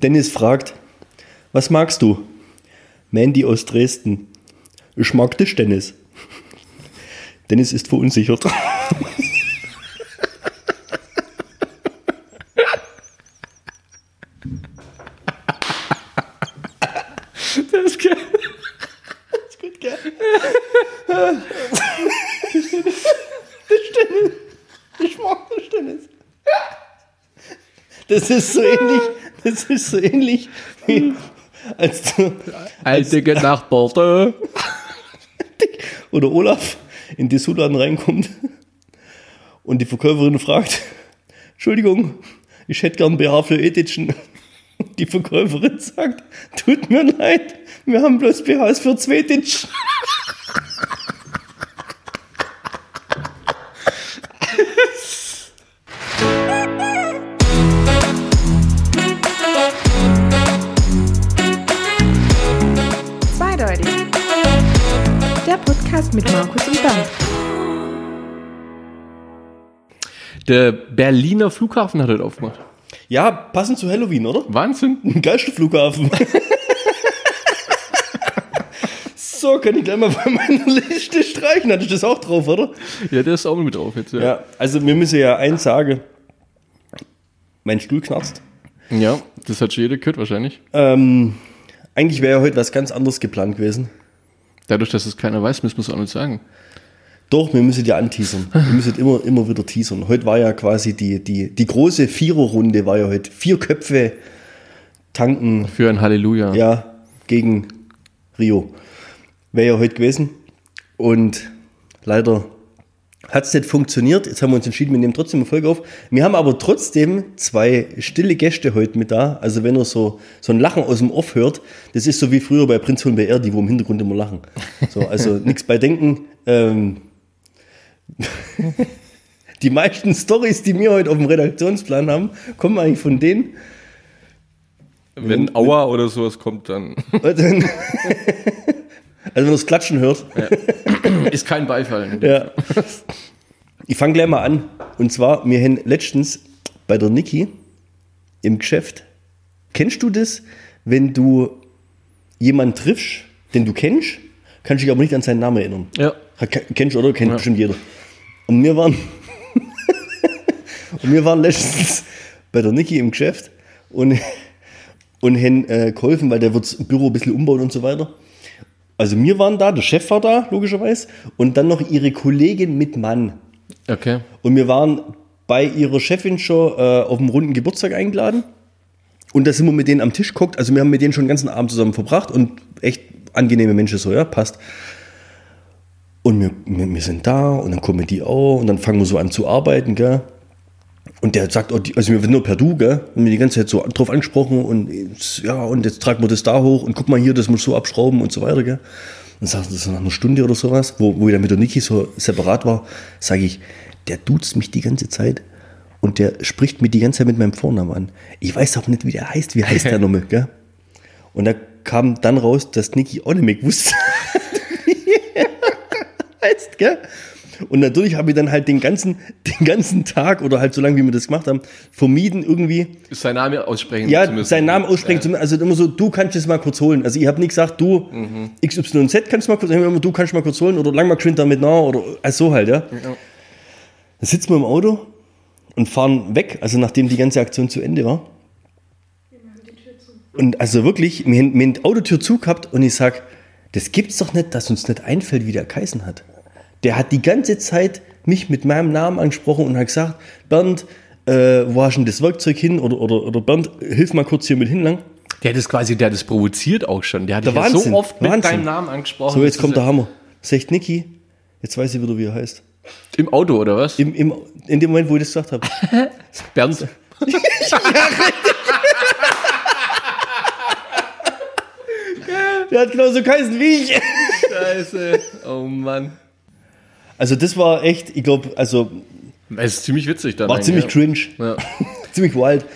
Dennis fragt, was magst du? Mandy aus Dresden. Ich mag dich, Dennis. Dennis ist verunsichert. Das ist geil. ist gut, gell? Das Dennis. Ich mag das Dennis. Das ist so ähnlich, das ist so ähnlich wie als du Alte Nachbarn. oder Olaf in die Sudladen reinkommt und die Verkäuferin fragt, Entschuldigung, ich hätte gern BH für Ethischen. Und Die Verkäuferin sagt, tut mir leid, wir haben bloß BHs für Zweititsch. Zweideutig. Der Berliner Flughafen hat heute aufgemacht. Ja, passend zu Halloween, oder? Wahnsinn. Ein Geisterflughafen. so, kann ich gleich mal bei meiner Liste streichen. Hatte ich das auch drauf, oder? Ja, der ist auch mit drauf jetzt. Ja. Ja, also wir müssen ja eins sagen. Mein Stuhl knarzt. ja, das hat schon jeder gehört wahrscheinlich. Ähm, eigentlich wäre ja heute was ganz anderes geplant gewesen. Dadurch, dass es keiner weiß, müssen wir es auch nicht sagen. Doch, wir müssen ja anteasern. Wir müssen immer, immer wieder teasern. Heute war ja quasi die, die, die große Viererrunde, war ja heute vier Köpfe tanken, Für ein Halleluja. ja, gegen Rio. Wäre ja heute gewesen. Und leider hat es nicht funktioniert. Jetzt haben wir uns entschieden, wir nehmen trotzdem eine Folge auf. Wir haben aber trotzdem zwei stille Gäste heute mit da. Also wenn ihr so, so ein Lachen aus dem Off hört, das ist so wie früher bei Prinz von BR, die wo im Hintergrund immer lachen. So, also nichts bei denken. Ähm, die meisten Stories, die wir heute auf dem Redaktionsplan haben, kommen eigentlich von denen. Wenn Aua oder sowas kommt, dann Also wenn ihr das Klatschen hört, ist kein Beifall. Ja. Ich fange gleich mal an. Und zwar, wir haben letztens bei der Niki im Geschäft. Kennst du das, wenn du jemanden triffst, den du kennst, kannst dich aber nicht an seinen Namen erinnern? Ja. Kennst du, oder? Kennt Ja. bestimmt jeder. Und wir waren, und wir waren letztens bei der Niki im Geschäft und, und haben äh, geholfen, weil der wird das Büro ein bisschen umbauen und so weiter. Also wir waren da, der Chef war da, logischerweise, und dann noch ihre Kollegin mit Mann. Okay. Und wir waren bei ihrer Chefin schon äh, auf einem runden Geburtstag eingeladen. Und da sind wir mit denen am Tisch geguckt. Also wir haben mit denen schon den ganzen Abend zusammen verbracht und echt angenehme Menschen so, ja, passt. Und wir, wir, wir sind da und dann kommen die auch und dann fangen wir so an zu arbeiten, gell. Und der sagt, auch die- also wir sind nur per Du, gell? Und mir die ganze Zeit so drauf angesprochen und ja, und jetzt tragen wir das da hoch und guck mal hier, das muss so abschrauben und so weiter, gell? Und sagt das nach einer Stunde oder sowas, wo, wo ich dann mit der Niki so separat war, sage ich, der duzt mich die ganze Zeit und der spricht mich die ganze Zeit mit meinem Vornamen an. Ich weiß aber nicht, wie der heißt. Wie heißt der nochmal, gell? Und da kam dann raus, dass Niki auch nicht mehr er heißt, gell? Und natürlich habe ich dann halt den ganzen, den ganzen Tag oder halt so lange, wie wir das gemacht haben, vermieden irgendwie, Sein Name aussprechen ja, zu müssen. seinen Namen aussprechen zu müssen. Also immer so, du kannst es mal kurz holen. Also ich habe nicht gesagt, du XYZ kannst du mal kurz, ich immer, du kannst mal kurz holen oder lang mal geschwind damit nach oder also so halt, ja. Dann sitzen wir im Auto und fahren weg, also nachdem die ganze Aktion zu Ende war. Und also wirklich, wir haben, die Autotür zu gehabt und ich sag, das gibt's doch nicht, dass uns nicht einfällt, wie der geheißen hat. Der hat die ganze Zeit mich mit meinem Namen angesprochen und hat gesagt, Bernd, äh, wo hast du denn das Werkzeug hin? Oder, oder, oder Bernd, hilf mal kurz hier mit hinlang. Der hat das quasi, der hat das provoziert auch schon. Der hat Der dich ja Wahnsinn, so oft mit Wahnsinn. deinem Namen angesprochen. So, jetzt kommt der ja- Hammer. Sagt Niki, jetzt weiß ich wieder, wie er heißt. Im Auto, oder was? Im, im, in dem Moment, wo ich das gesagt habe. Bernd. Der hat genauso geheißen wie ich. Scheiße. Oh Mann. Also das war echt, ich glaube, also Es ist ziemlich witzig dann. war ziemlich ja. cringe. Ja. ziemlich wild.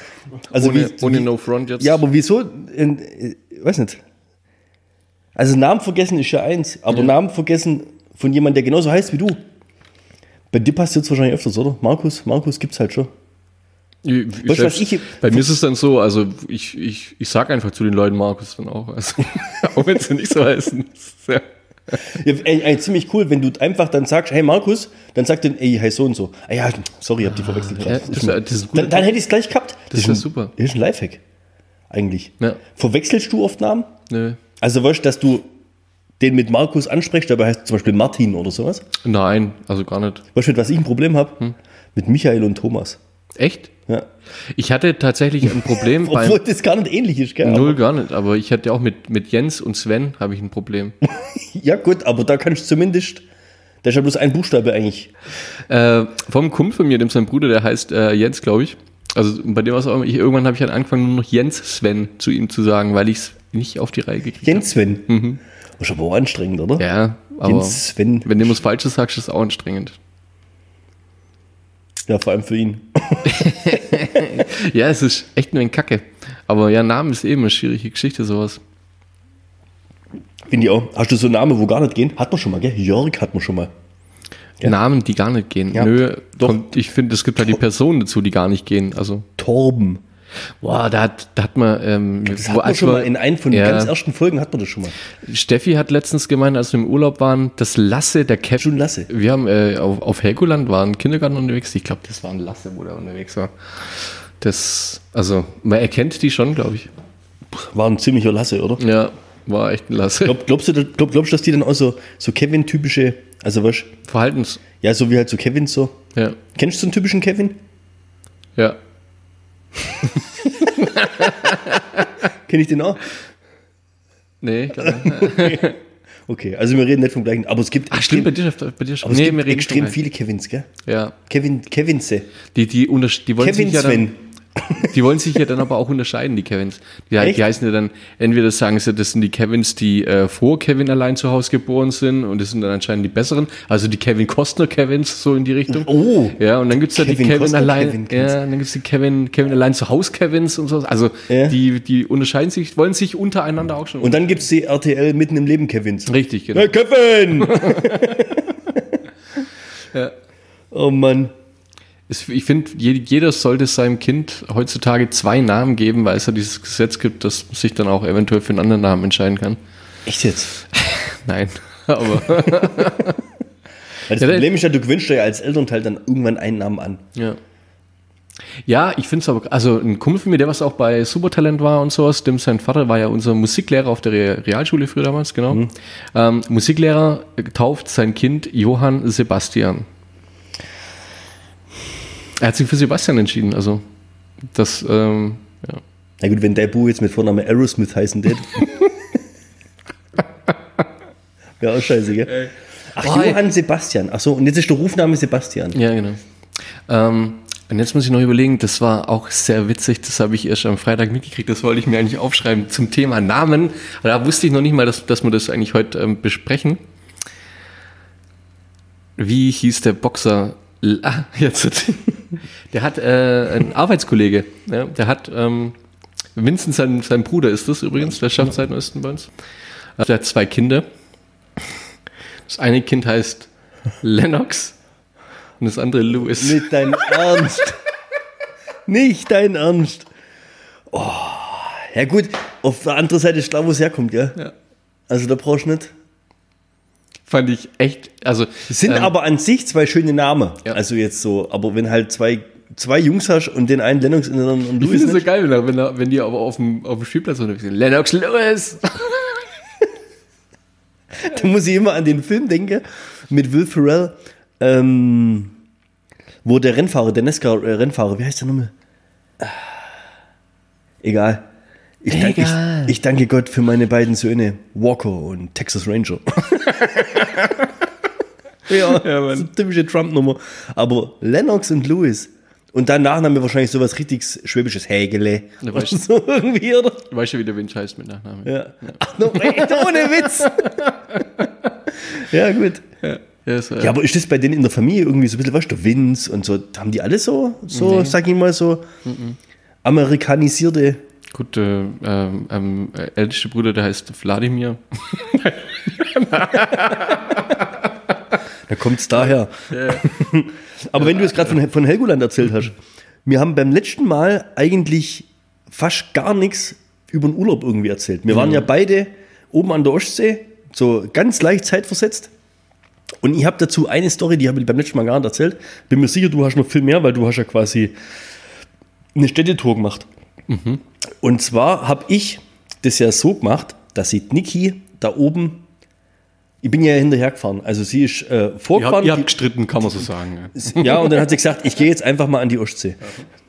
Also ohne, wie, ohne wie, No Front jetzt. Ja, aber wieso? In, äh, weiß nicht. Also Namen vergessen ist ja eins, aber Namen vergessen von jemandem, der genauso heißt wie du. Bei dir passiert es wahrscheinlich öfters, oder? Markus, Markus gibt's halt schon. Ich, was selbst- ich- bei mir ist es dann so, also ich, ich, ich sag einfach zu den Leuten Markus dann auch. Also, auch wenn sie nicht so heißen. Ist Ja. Ey, ey, ziemlich cool, wenn du einfach dann sagst, hey Markus, dann sagt er, ey, heißt so und so. Ah ja, sorry, hab die verwechselt. ja, gerade. das ist- das ist dann, dann hätte ich es gleich gehabt. Das ist wär ein- super. Das ist ein Lifehack. Eigentlich. Ja. Verwechselst du oft Namen? Nö. Also weißt du, dass du den mit Markus ansprichst, dabei heißt zum Beispiel Martin oder sowas? Nein, also gar nicht. Weißt du, was ich ein Problem habe? Hm. Mit Michael und Thomas. Echt? Ja. Ich hatte tatsächlich ein Problem beim. Obwohl das gar nicht ähnlich ist, gell? Null gar nicht, aber ich hatte auch mit, mit Jens und Sven habe ich ein Problem. Ja, gut, aber da kannst du zumindest. Da ist ja bloß ein Buchstabe eigentlich. äh, vom Kumpel von mir, dem sein Bruder, der heißt äh, Jens, glaube ich. Also bei dem war es auch immer, ich, irgendwann habe ich halt angefangen, nur noch Jens Sven zu ihm zu sagen, weil ich es nicht auf die Reihe gekriegt habe. Jens Sven. Das ist aber auch anstrengend, oder? Ja, aber Jens Sven. wenn du was Falsches sagst, ist es auch anstrengend. Ja, vor allem für ihn. Ja, es ist echt nur ein Kacke. Aber ja, Name ist eben eine schwierige Geschichte, sowas. Finde ich auch. Hast du so Namen, wo gar nicht gehen? Hat man schon mal, gell? Jörg hat man schon mal. Ja. Namen, die gar nicht gehen. Ja, Nö, doch. Und ich finde, es gibt halt die Personen dazu, die gar nicht gehen. Also, Torben. Boah, da hat, da hat man, ähm, Das hat man schon mal in einem von den ja, ganz ersten Folgen hat man das schon mal. Steffi hat letztens gemeint, als wir im Urlaub waren, das Lasse, der Kevin. Schon Lasse. Wir haben äh, auf, auf Helgoland waren Kindergarten unterwegs. Ich glaube, das war ein Lasse, wo der unterwegs war. Das, also, man erkennt die schon, glaube ich. War ein ziemlicher Lasse, oder? Ja, war echt ein Lasse. Glaub, glaubst, du, glaub, glaubst du, dass die dann auch so, so Kevin-typische, also was, Verhaltens. ja, so wie halt so Kevin so. Ja, Kennst du so einen typischen Kevin? ja. Kenn ich den auch? Nee, glaub nicht. Okay, also wir reden nicht vom gleichen, aber es gibt Ach, stimmt, bei dir, bei dir schon. aber es gibt extrem viele Kevins, gell? Ja, Kevin, Kevinse. die, die, die wollen Kevin sich ja dann, Sven. Die wollen sich ja dann aber auch unterscheiden, die Kevins. Die, Echt? die heißen ja dann, entweder sagen sie, das sind die Kevins, die äh, vor Kevin allein zu Hause geboren sind und das sind dann anscheinend die besseren. Also die Kevin Costner Kevins, so in die Richtung. Oh. Ja, und dann gibt's ja die Kevin Kevin Costner allein, Kevin ja, dann gibt's die Kevin, Kevin allein zu Hause Kevins und so. Also Ja. die, die unterscheiden sich, wollen sich untereinander auch schon. Und dann gibt es die RTL mitten im Leben Kevins. Richtig, genau. Hey, Kevin! Ja. Oh Mann. Ich finde, jeder sollte seinem Kind heutzutage zwei Namen geben, weil es ja dieses Gesetz gibt, dass man sich dann auch eventuell für einen anderen Namen entscheiden kann. Echt jetzt? Nein, aber das Ja, Problem ist ja, du gewöhnst dir ja als Elternteil dann irgendwann einen Namen an. ja. Ja, ich finde es aber, also ein Kumpel von mir, der was auch bei Supertalent war und sowas, dem sein Vater war ja unser Musiklehrer auf der Re- Realschule früher damals, genau. Ähm, Musiklehrer tauft sein Kind Johann Sebastian. Er hat sich für Sebastian entschieden, also das, ähm, ja. Na gut, wenn der Bu jetzt mit Vornamen Aerosmith heißen tät. Wäre auch scheiße, gell? Ach, Oh, Johann Sebastian. Ach so, und jetzt ist der Rufname Sebastian. Ja, genau. Ähm, und jetzt muss ich noch überlegen, das war auch sehr witzig, das habe ich erst am Freitag mitgekriegt, das wollte ich mir eigentlich aufschreiben zum Thema Namen. Da wusste ich noch nicht mal, dass, dass wir das eigentlich heute ähm, besprechen. Wie hieß der Boxer? Ah, jetzt. Der hat äh, einen Arbeitskollege, ja, der hat, ähm, Vincent, sein, sein Bruder ist das übrigens, der schafft seit Osten bei uns. Äh, Der hat zwei Kinder. Das eine Kind heißt Lennox und das andere Louis. Nicht dein Ernst. Nicht dein Ernst. Oh. Ja gut, auf der anderen Seite ist klar, wo es herkommt, gell? Ja. Also da brauchst du nicht. Fand ich echt, also. Sind ähm, aber an sich zwei schöne Namen. Ja. Also jetzt so, aber wenn halt zwei, zwei Jungs hast und den einen Lennox und den anderen Ich Louis finde es so geil, wenn, er- wenn, die aber auf dem, auf dem Spielplatz unterwegs sind. Lennox Lewis! da muss ich immer an den Film denken mit Will Ferrell, ähm, wo der Rennfahrer, der NASCAR-Rennfahrer, wie heißt der nochmal? Ah, Egal. Ich, dank, Egal. ich, ich danke Gott für meine beiden Söhne, Walker und Texas Ranger. ja, Ja, Mann. so eine typische Trump-Nummer. Aber Lennox und Lewis. Und dann Nachname wahrscheinlich sowas richtig Schwäbisches, Hägele. Ja, weißt du. so irgendwie, oder? Weißt du, wie der Winch heißt mit Nachnamen? Ja. Ach, no, echt, ohne Witz. ja, gut. Ja, ja, ist, äh, Ja, aber ist das bei denen in der Familie irgendwie so ein bisschen, weißt du, Vince und so, haben die alle so, so, sag ich mal, so amerikanisierte. Gut, äh, ähm, ähm, äh, älteste Bruder, der heißt Wladimir. Da kommt es daher. Aber wenn du jetzt gerade von, von Helgoland erzählt hast, wir haben beim letzten Mal eigentlich fast gar nichts über den Urlaub irgendwie erzählt. Wir waren ja beide oben an der Ostsee, so ganz leicht zeitversetzt. Und ich habe dazu eine Story, die habe ich beim letzten Mal gar nicht erzählt. Bin mir sicher, du hast noch viel mehr, weil du hast ja quasi eine Städtetour gemacht. Und zwar habe ich das ja so gemacht, dass ich Niki da oben, ich bin ja hinterher gefahren. Also sie ist äh, vorgefahren. ihr die- habt gestritten, kann man so sagen. Ja. ja, und dann hat sie gesagt, ich gehe jetzt einfach mal an die Ostsee.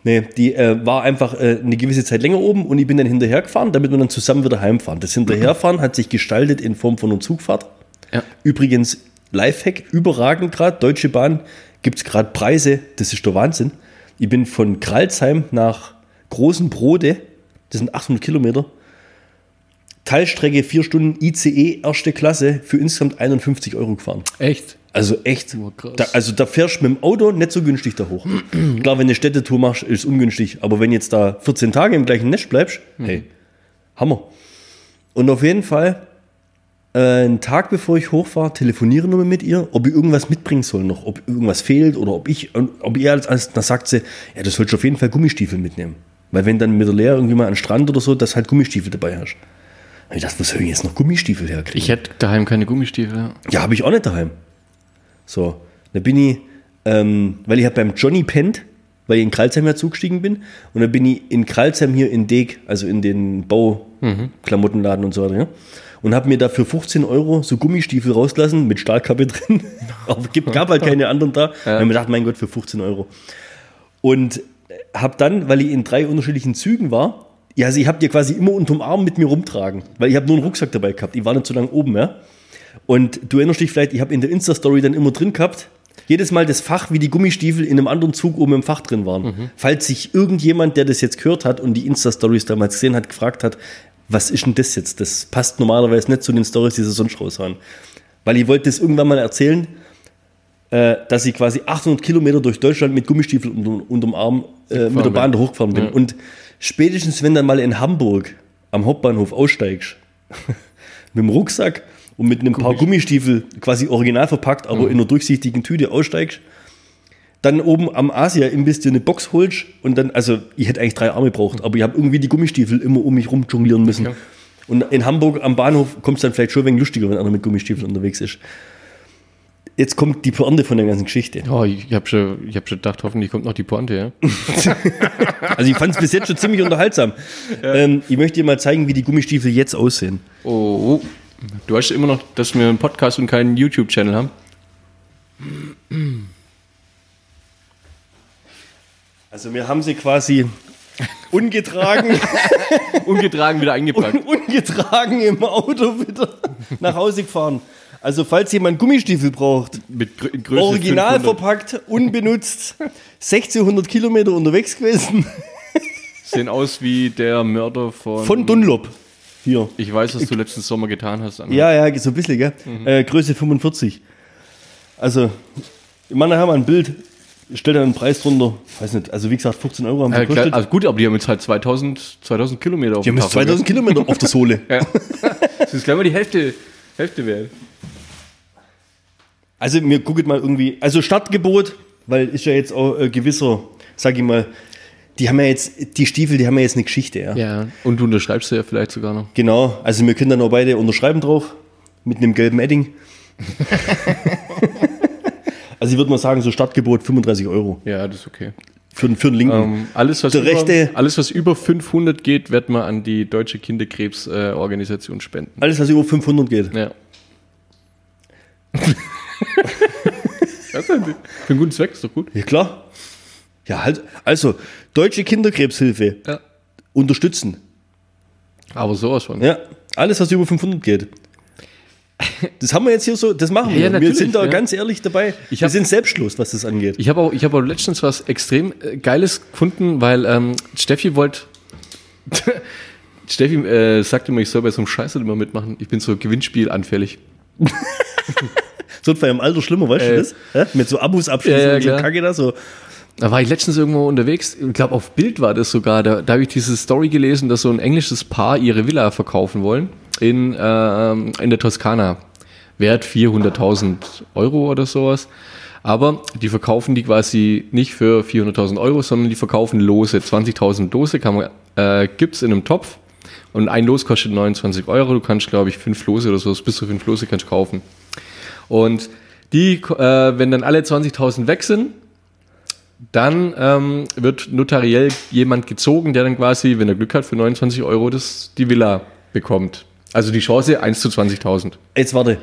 Nee, die äh, war einfach äh, eine gewisse Zeit länger oben und ich bin dann hinterher gefahren, damit wir dann zusammen wieder heimfahren. Das Hinterherfahren hat sich gestaltet in Form von einer Zugfahrt. Ja. Übrigens, Lifehack, überragend gerade, Deutsche Bahn, gibt es gerade Preise, das ist der Wahnsinn. Ich bin von Kralsheim nach Großen Brode, das sind 800 Kilometer, Teilstrecke 4 Stunden ICE erste Klasse für insgesamt 51 Euro gefahren. Echt? Also echt. Oh. Da, also da fährst du mit dem Auto nicht so günstig da hoch. Klar, wenn du eine Städtetour machst, ist es ungünstig. Aber wenn jetzt da 14 Tage im gleichen Nest bleibst, hey, Hammer. Und auf jeden Fall, äh, einen Tag bevor ich hochfahre, telefoniere nochmal mit ihr, ob ich irgendwas mitbringen soll noch, ob irgendwas fehlt oder ob ich, ob ihr als, als dann sagt sie, ja, du sollst auf jeden Fall Gummistiefel mitnehmen. Weil wenn dann mit der Lea irgendwie mal an den Strand oder so, dass halt Gummistiefel dabei hast. Ich dachte, wo soll ich jetzt noch Gummistiefel herkriegen? Ich hätte daheim keine Gummistiefel. ja. Ja, habe ich auch nicht daheim. So, da bin ich, ähm, weil ich habe beim Johnny pennt, weil ich in Kralsheim ja zugestiegen bin. Und dann bin ich in Kralsheim hier in Deg, also in den Bauklamottenladen und so weiter, ja. Und habe mir da für 15 Euro so Gummistiefel rauslassen mit Stahlkappe drin. Aber gab halt keine anderen da. Und hab mir gedacht, mein Gott, für 15 Euro. Und habe dann, weil ich in drei unterschiedlichen Zügen war, ja, also ich habe die quasi immer unterm Arm mit mir rumtragen, weil ich habe nur einen Rucksack dabei gehabt. Ich war nicht so lange oben, ja. Und du erinnerst dich vielleicht, ich habe in der Insta-Story dann immer drin gehabt, jedes Mal das Fach, wie die Gummistiefel in einem anderen Zug oben im Fach drin waren. Falls sich irgendjemand, der das jetzt gehört hat und die Insta-Stories damals gesehen hat, gefragt hat, was ist denn das jetzt? Das passt normalerweise nicht zu den Stories, die sie sonst raushauen. Weil ich wollte das irgendwann mal erzählen, äh, dass ich quasi 800 Kilometer durch Deutschland mit Gummistiefeln unter, unterm Arm äh, mit der Bahn da hochgefahren bin. Ja. Und spätestens, wenn dann mal in Hamburg am Hauptbahnhof aussteigst, mit dem Rucksack und mit einem paar Gummistiefel quasi original verpackt, aber in einer durchsichtigen Tüte aussteigst, dann oben am Asia-Imbiss dir eine Box holst und dann, also ich hätte eigentlich drei Arme gebraucht, aber ich habe irgendwie die Gummistiefel immer um mich rum jonglieren müssen. Ja. Und in Hamburg am Bahnhof kommt es dann vielleicht schon ein wenig lustiger, wenn einer mit Gummistiefeln unterwegs ist. Jetzt kommt die Pointe von der ganzen Geschichte. Oh, ich habe schon, ich hab schon gedacht, hoffentlich kommt noch die Pointe, ja. Also ich fand es bis jetzt schon ziemlich unterhaltsam. Ähm, ich möchte dir mal zeigen, wie die Gummistiefel jetzt aussehen. Oh, oh. Du hast immer noch, dass wir einen Podcast und keinen YouTube-Channel haben. Also wir haben sie quasi ungetragen, Ungetragen wieder eingepackt. ungetragen im Auto wieder nach Hause gefahren. Also falls jemand Gummistiefel braucht, Mit in Größe original 500. verpackt, unbenutzt, 1600 Kilometer unterwegs gewesen, Sehen aus wie der Mörder von. von Dunlop. Hier. Ich weiß, was du letzten Sommer getan hast. Anna. Ja, ja, so ein bisschen, gell? Äh, Größe 45. Also, ich meine, da haben wir ein Bild, stellt da einen Preis drunter, weiß nicht, also wie gesagt, 15 Euro haben sie Äh, klar, also gut, aber die haben jetzt halt 2000, 2000 Kilometer auf Die haben jetzt Tacho, 2000 Kilometer auf der Sohle. Ja. Das ist gleich mal die Hälfte, Hälfte wert. Also, mir guckt mal irgendwie, also Startgebot, weil ist ja jetzt auch äh, gewisser, sag ich mal, die haben ja jetzt, die Stiefel, die haben ja jetzt eine Geschichte, ja. Ja. Und du unterschreibst ja vielleicht sogar noch. Genau, also wir können dann auch beide unterschreiben drauf, mit einem gelben Edding. also ich würde mal sagen, so Startgebot 35 Euro Ja, das ist okay. für, den- für den linken. Ähm, alles, was Der über, rechte- alles, was über 500 geht, wird man an die Deutsche Kinderkrebsorganisation äh, spenden. Alles, was über 500 geht. Ja. das ist für einen guten Zweck, ist doch gut. Ja, klar. Ja, halt. Also, Deutsche Kinderkrebshilfe Ja. unterstützen. Aber sowas von. Ja, alles, was über 500 geht. Das haben wir jetzt hier so, das machen wir. ja, wir sind da ja. ganz ehrlich dabei. Ich wir hab- sind selbstlos, was das angeht. Ich habe auch, ich hab auch letztens was extrem äh, Geiles gefunden, weil ähm, Steffi wollte. Steffi äh, sagte mir, ich soll bei so einem Scheiße immer mitmachen. Ich bin so gewinnspielanfällig. So bei im Alter schlimmer, weißt Äh. du das? Ja? Mit so Abos abschließen Ja, ja, und so. Kacke da so. Da war ich letztens irgendwo unterwegs, ich glaube auf Bild war das sogar, da, da habe ich diese Story gelesen, dass so ein englisches Paar ihre Villa verkaufen wollen in, ähm, in der Toskana. Wert 400.000 Euro oder sowas. Aber die verkaufen die quasi nicht für 400.000 Euro, sondern die verkaufen Lose. 20.000 Lose kann man, äh, gibt's in einem Topf. Und ein Los kostet 29 Euro. Du kannst, glaube ich, fünf Lose oder so, bis zu fünf Lose kannst du kaufen. Und die, äh, wenn dann alle 20.000 weg sind, dann ähm, wird notariell jemand gezogen, der dann quasi, wenn er Glück hat, für 29 Euro das, die Villa bekommt. Also die Chance 1 zu 20.000. Jetzt warte.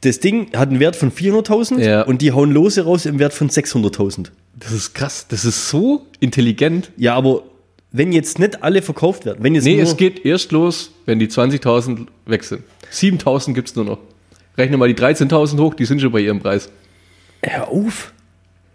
Das Ding hat einen Wert von 400.000 Ja. und die hauen Lose raus im Wert von 600.000. Das ist krass. Das ist so intelligent. Ja, aber wenn jetzt nicht alle verkauft werden, wenn jetzt Nee, es geht erst los, wenn die 20.000 weg sind. 7.000 gibt's nur noch. Rechne mal die 13.000 hoch, die sind schon bei ihrem Preis. Hör auf.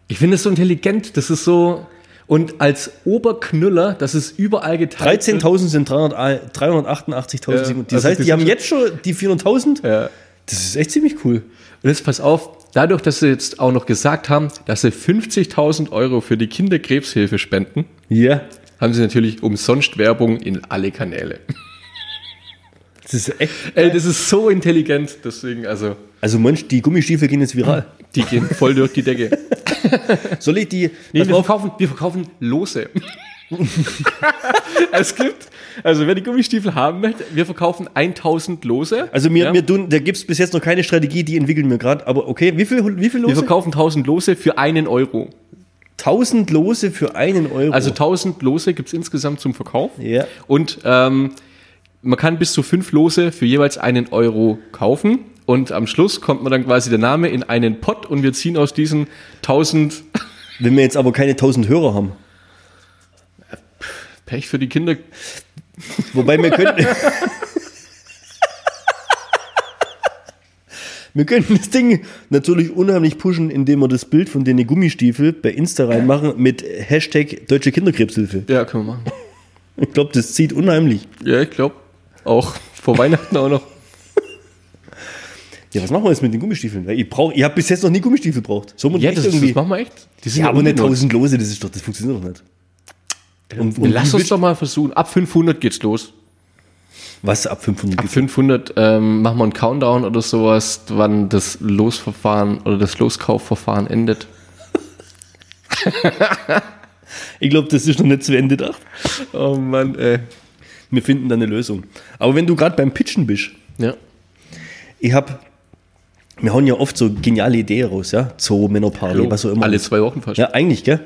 Ich finde es so intelligent. Das ist so. Und als Oberknüller, das ist überall geteilt. wird. 13.000 sind 300 388.000. Ja, das also heißt, die die haben sind jetzt schon die 400.000? Ja. Das ist echt ziemlich cool. Und jetzt pass auf, dadurch, dass sie jetzt auch noch gesagt haben, dass sie 50.000 Euro für die Kinderkrebshilfe spenden, Ja. haben sie natürlich umsonst Werbung in alle Kanäle. Das ist echt. Ey, das ist so intelligent, deswegen, also, Also, Mensch, die Gummistiefel gehen jetzt viral. die gehen voll durch die Decke. Soll ich die. Nee, wir verkaufen, wir verkaufen Lose. es gibt, also wer die Gummistiefel haben möchte, wir verkaufen 1000 Lose. also, mir, Ja. mir tun, da gibt es bis jetzt noch keine Strategie, die entwickeln wir gerade. Aber okay, wie viel, wie viel wir Lose? verkaufen 1000 Lose für einen Euro. 1000 Lose für einen Euro. Also 1000 Lose gibt es insgesamt zum Verkauf. Ja. Und ähm, man kann bis zu fünf Lose für jeweils einen Euro kaufen. Und am Schluss kommt man dann quasi der Name in einen Pott und wir ziehen aus diesen 1000 Wenn wir jetzt aber keine 1000 Hörer haben. Pech für die Kinder. Wobei wir könnten. wir könnten das Ding natürlich unheimlich pushen, indem wir das Bild von den Gummistiefel bei Insta reinmachen mit Hashtag Deutsche Kinderkrebshilfe. Ja, können wir machen. Ich glaube, das zieht unheimlich. Ja, ich glaube auch vor Weihnachten auch noch. Ja, was machen wir jetzt mit den Gummistiefeln? Ich brauch, ich habe bis jetzt noch nie Gummistiefel gebraucht. Man Ja, das, irgendwie. das machen wir echt. Die sind ja, aber nicht unbenutzt. 1000 Lose, das ist doch, das funktioniert doch nicht. Und, und Lass uns doch mal versuchen. Ab 500 geht's los. Was ab 500 Ab geht's? 500 ähm, machen wir einen Countdown oder sowas, wann das Losverfahren oder das Loskaufverfahren endet. Ich glaube, das ist noch nicht zu Ende gedacht. Oh Mann, ey. Wir finden da eine Lösung. Aber wenn du gerade beim Pitchen bist, Ja. ich habe, wir hauen ja oft so geniale Ideen raus, ja? Zoo, Männerparty, was auch immer. Alle zwei Wochen fast. Ja, eigentlich, gell?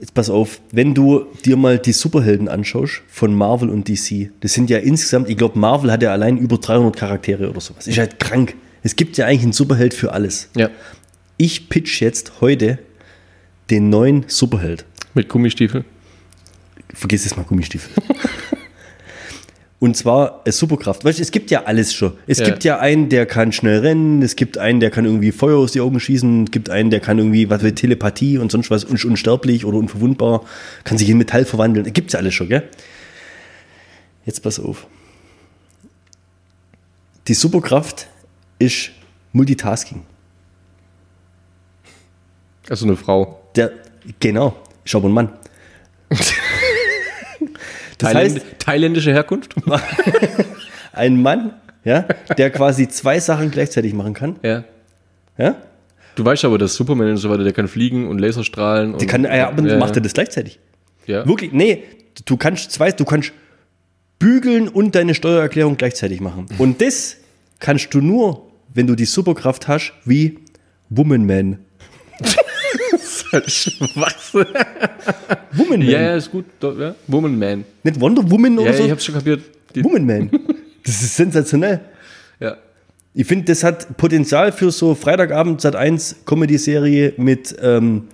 Jetzt pass auf, wenn du dir mal die Superhelden anschaust von Marvel und DC, das sind ja insgesamt, ich glaube, Marvel hat ja allein über 300 Charaktere oder sowas. Ist halt krank. Es gibt ja eigentlich einen Superheld für alles. ja. Ich pitch jetzt heute den neuen Superheld. Mit Gummistiefel. Vergiss es mal, Gummistiefel. Und zwar äh, Superkraft. Weißt du, es gibt ja alles schon. Es Ja. gibt ja einen, der kann schnell rennen, es gibt einen, der kann irgendwie Feuer aus die Augen schießen, es gibt einen, der kann irgendwie, was weiß Telepathie und sonst was, unsterblich oder unverwundbar, kann sich in Metall verwandeln. Gibt's ja alles schon, gell? Jetzt pass auf. Die Superkraft ist Multitasking. Also eine Frau. Der, genau, ist aber ein Mann. Das Thailänd heißt, thailändische Herkunft? ein Mann, ja, der quasi zwei Sachen gleichzeitig machen kann. ja. Ja? Du weißt aber, dass Superman und so weiter, der kann fliegen und Laserstrahlen. Und, Der kann, ja, aber ja, macht er das gleichzeitig? Ja. Wirklich? Nee, du kannst zwei, du kannst bügeln und deine Steuererklärung gleichzeitig machen. Und das kannst du nur, wenn du die Superkraft hast, wie Woman Man. Was? Woman Man. ja, ja, ist gut. Ja. Woman Man. Nicht Wonder Woman oder Ja, so? ich hab's schon kapiert. Die, Woman Man. Das ist sensationell. ja. Ich finde, das hat Potenzial für so Freitagabend Sat 1 Comedy-Serie mit, ähm,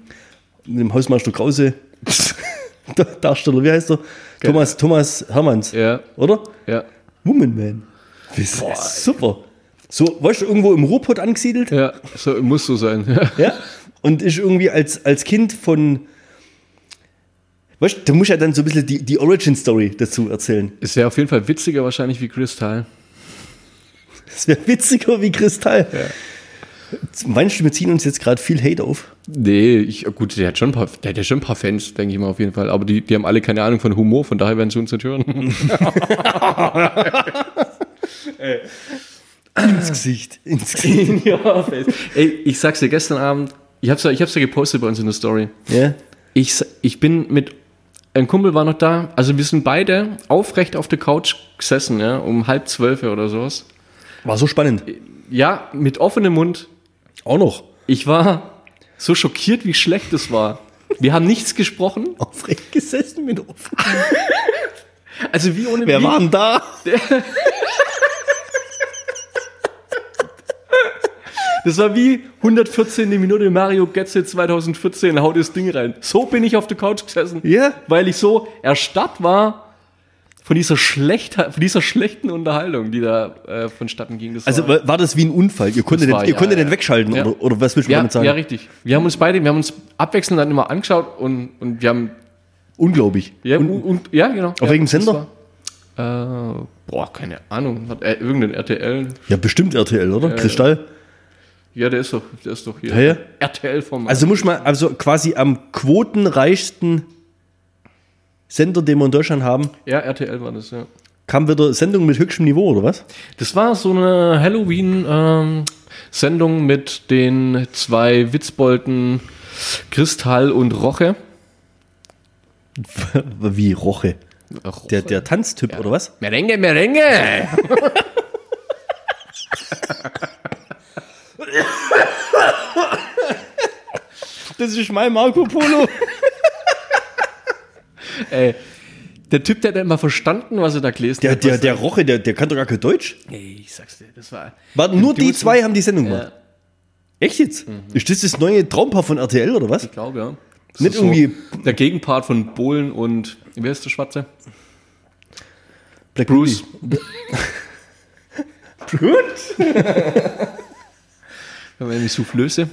mit dem Hausmeister Krause. Der Darsteller, wie heißt er? Thomas, Thomas Hermanns. Ja. Oder? Ja. Woman Man. Das ist super. So, weißt du, irgendwo im Ruhrpott angesiedelt? Ja, so, muss so sein. Ja. Ja. Und ist irgendwie als, als Kind von. Weißt du, du musst ja dann so ein bisschen die, die Origin-Story dazu erzählen. Es wäre auf jeden Fall witziger wahrscheinlich wie Kristall. Das wäre witziger wie Kristall. Meinst du, wir ziehen uns jetzt gerade viel Hate auf? Nee, ich, gut, der hat schon ein paar, der hat ja schon ein paar Fans, denke ich mal auf jeden Fall. Aber die, die haben alle keine Ahnung von Humor, von daher werden sie uns nicht hören. Ins Gesicht. Ins Gesicht. ja. Ey, ich sag's dir, gestern Abend, ich hab's ja, ich hab's ja gepostet bei uns in der Story. Ja. Ich, s- ich bin mit, ein Kumpel war noch da, also wir sind beide aufrecht auf der Couch gesessen, ja, um halb zwölf oder sowas. War so spannend. Ja, mit offenem Mund. Auch noch. Ich war so schockiert, wie schlecht es war. Wir haben nichts gesprochen. Aufrecht gesessen mit offen. Also wie ohne Wer wie, war denn da? Das war wie 114. Minute Mario Götze 2014, haut das Ding rein. So bin ich auf der Couch gesessen. Ja. Weil ich so erstarrt war von dieser, schlecht, von dieser schlechten Unterhaltung, die da äh, vonstatten ging. Das Also war, war, das wie ein Unfall? Ihr konntet, war, den, ihr ja, konntet ja. den wegschalten Ja. oder, oder was willst du ja, damit sagen? ja, richtig. Wir haben uns beide, wir haben uns abwechselnd dann immer angeschaut und, und wir haben, Unglaublich. ja, Und, und, ja genau. Auf welchem Sender? War, äh, boah, keine Ahnung. Hat er irgendein RTL? ja, bestimmt RTL, oder? Kristall. Ja, der ist doch, der ist doch hier. Ja, ja. RTL-Format. Also muss man, also quasi am quotenreichsten Sender, den wir in Deutschland haben, ja, RTL war das, ja. kam wieder Sendung mit höchstem Niveau, oder was? Das war so eine Halloween-Sendung mit den zwei Witzbolten Kristall und Roche. Wie Roche. Roche. Der, der Tanztyp, oder was? Merengue, Merengue! Das ist mein Marco Polo. Ey, der Typ, der hat immer verstanden, was er da gelesen Der, hat. der, der Roche, der, der kann doch gar kein Deutsch. Ey, ich sag's dir, das war. Warte, nur die zwei haben die Sendung Ja, gemacht. Echt jetzt? Ist das das neue Traumpaar von RTL, oder was? ich glaube, ja. Das Nicht so irgendwie- der Gegenpart von Bohlen und. Wer ist der Schwarze? Black Bruce. Ruby. Wenn wir die Soufflöse.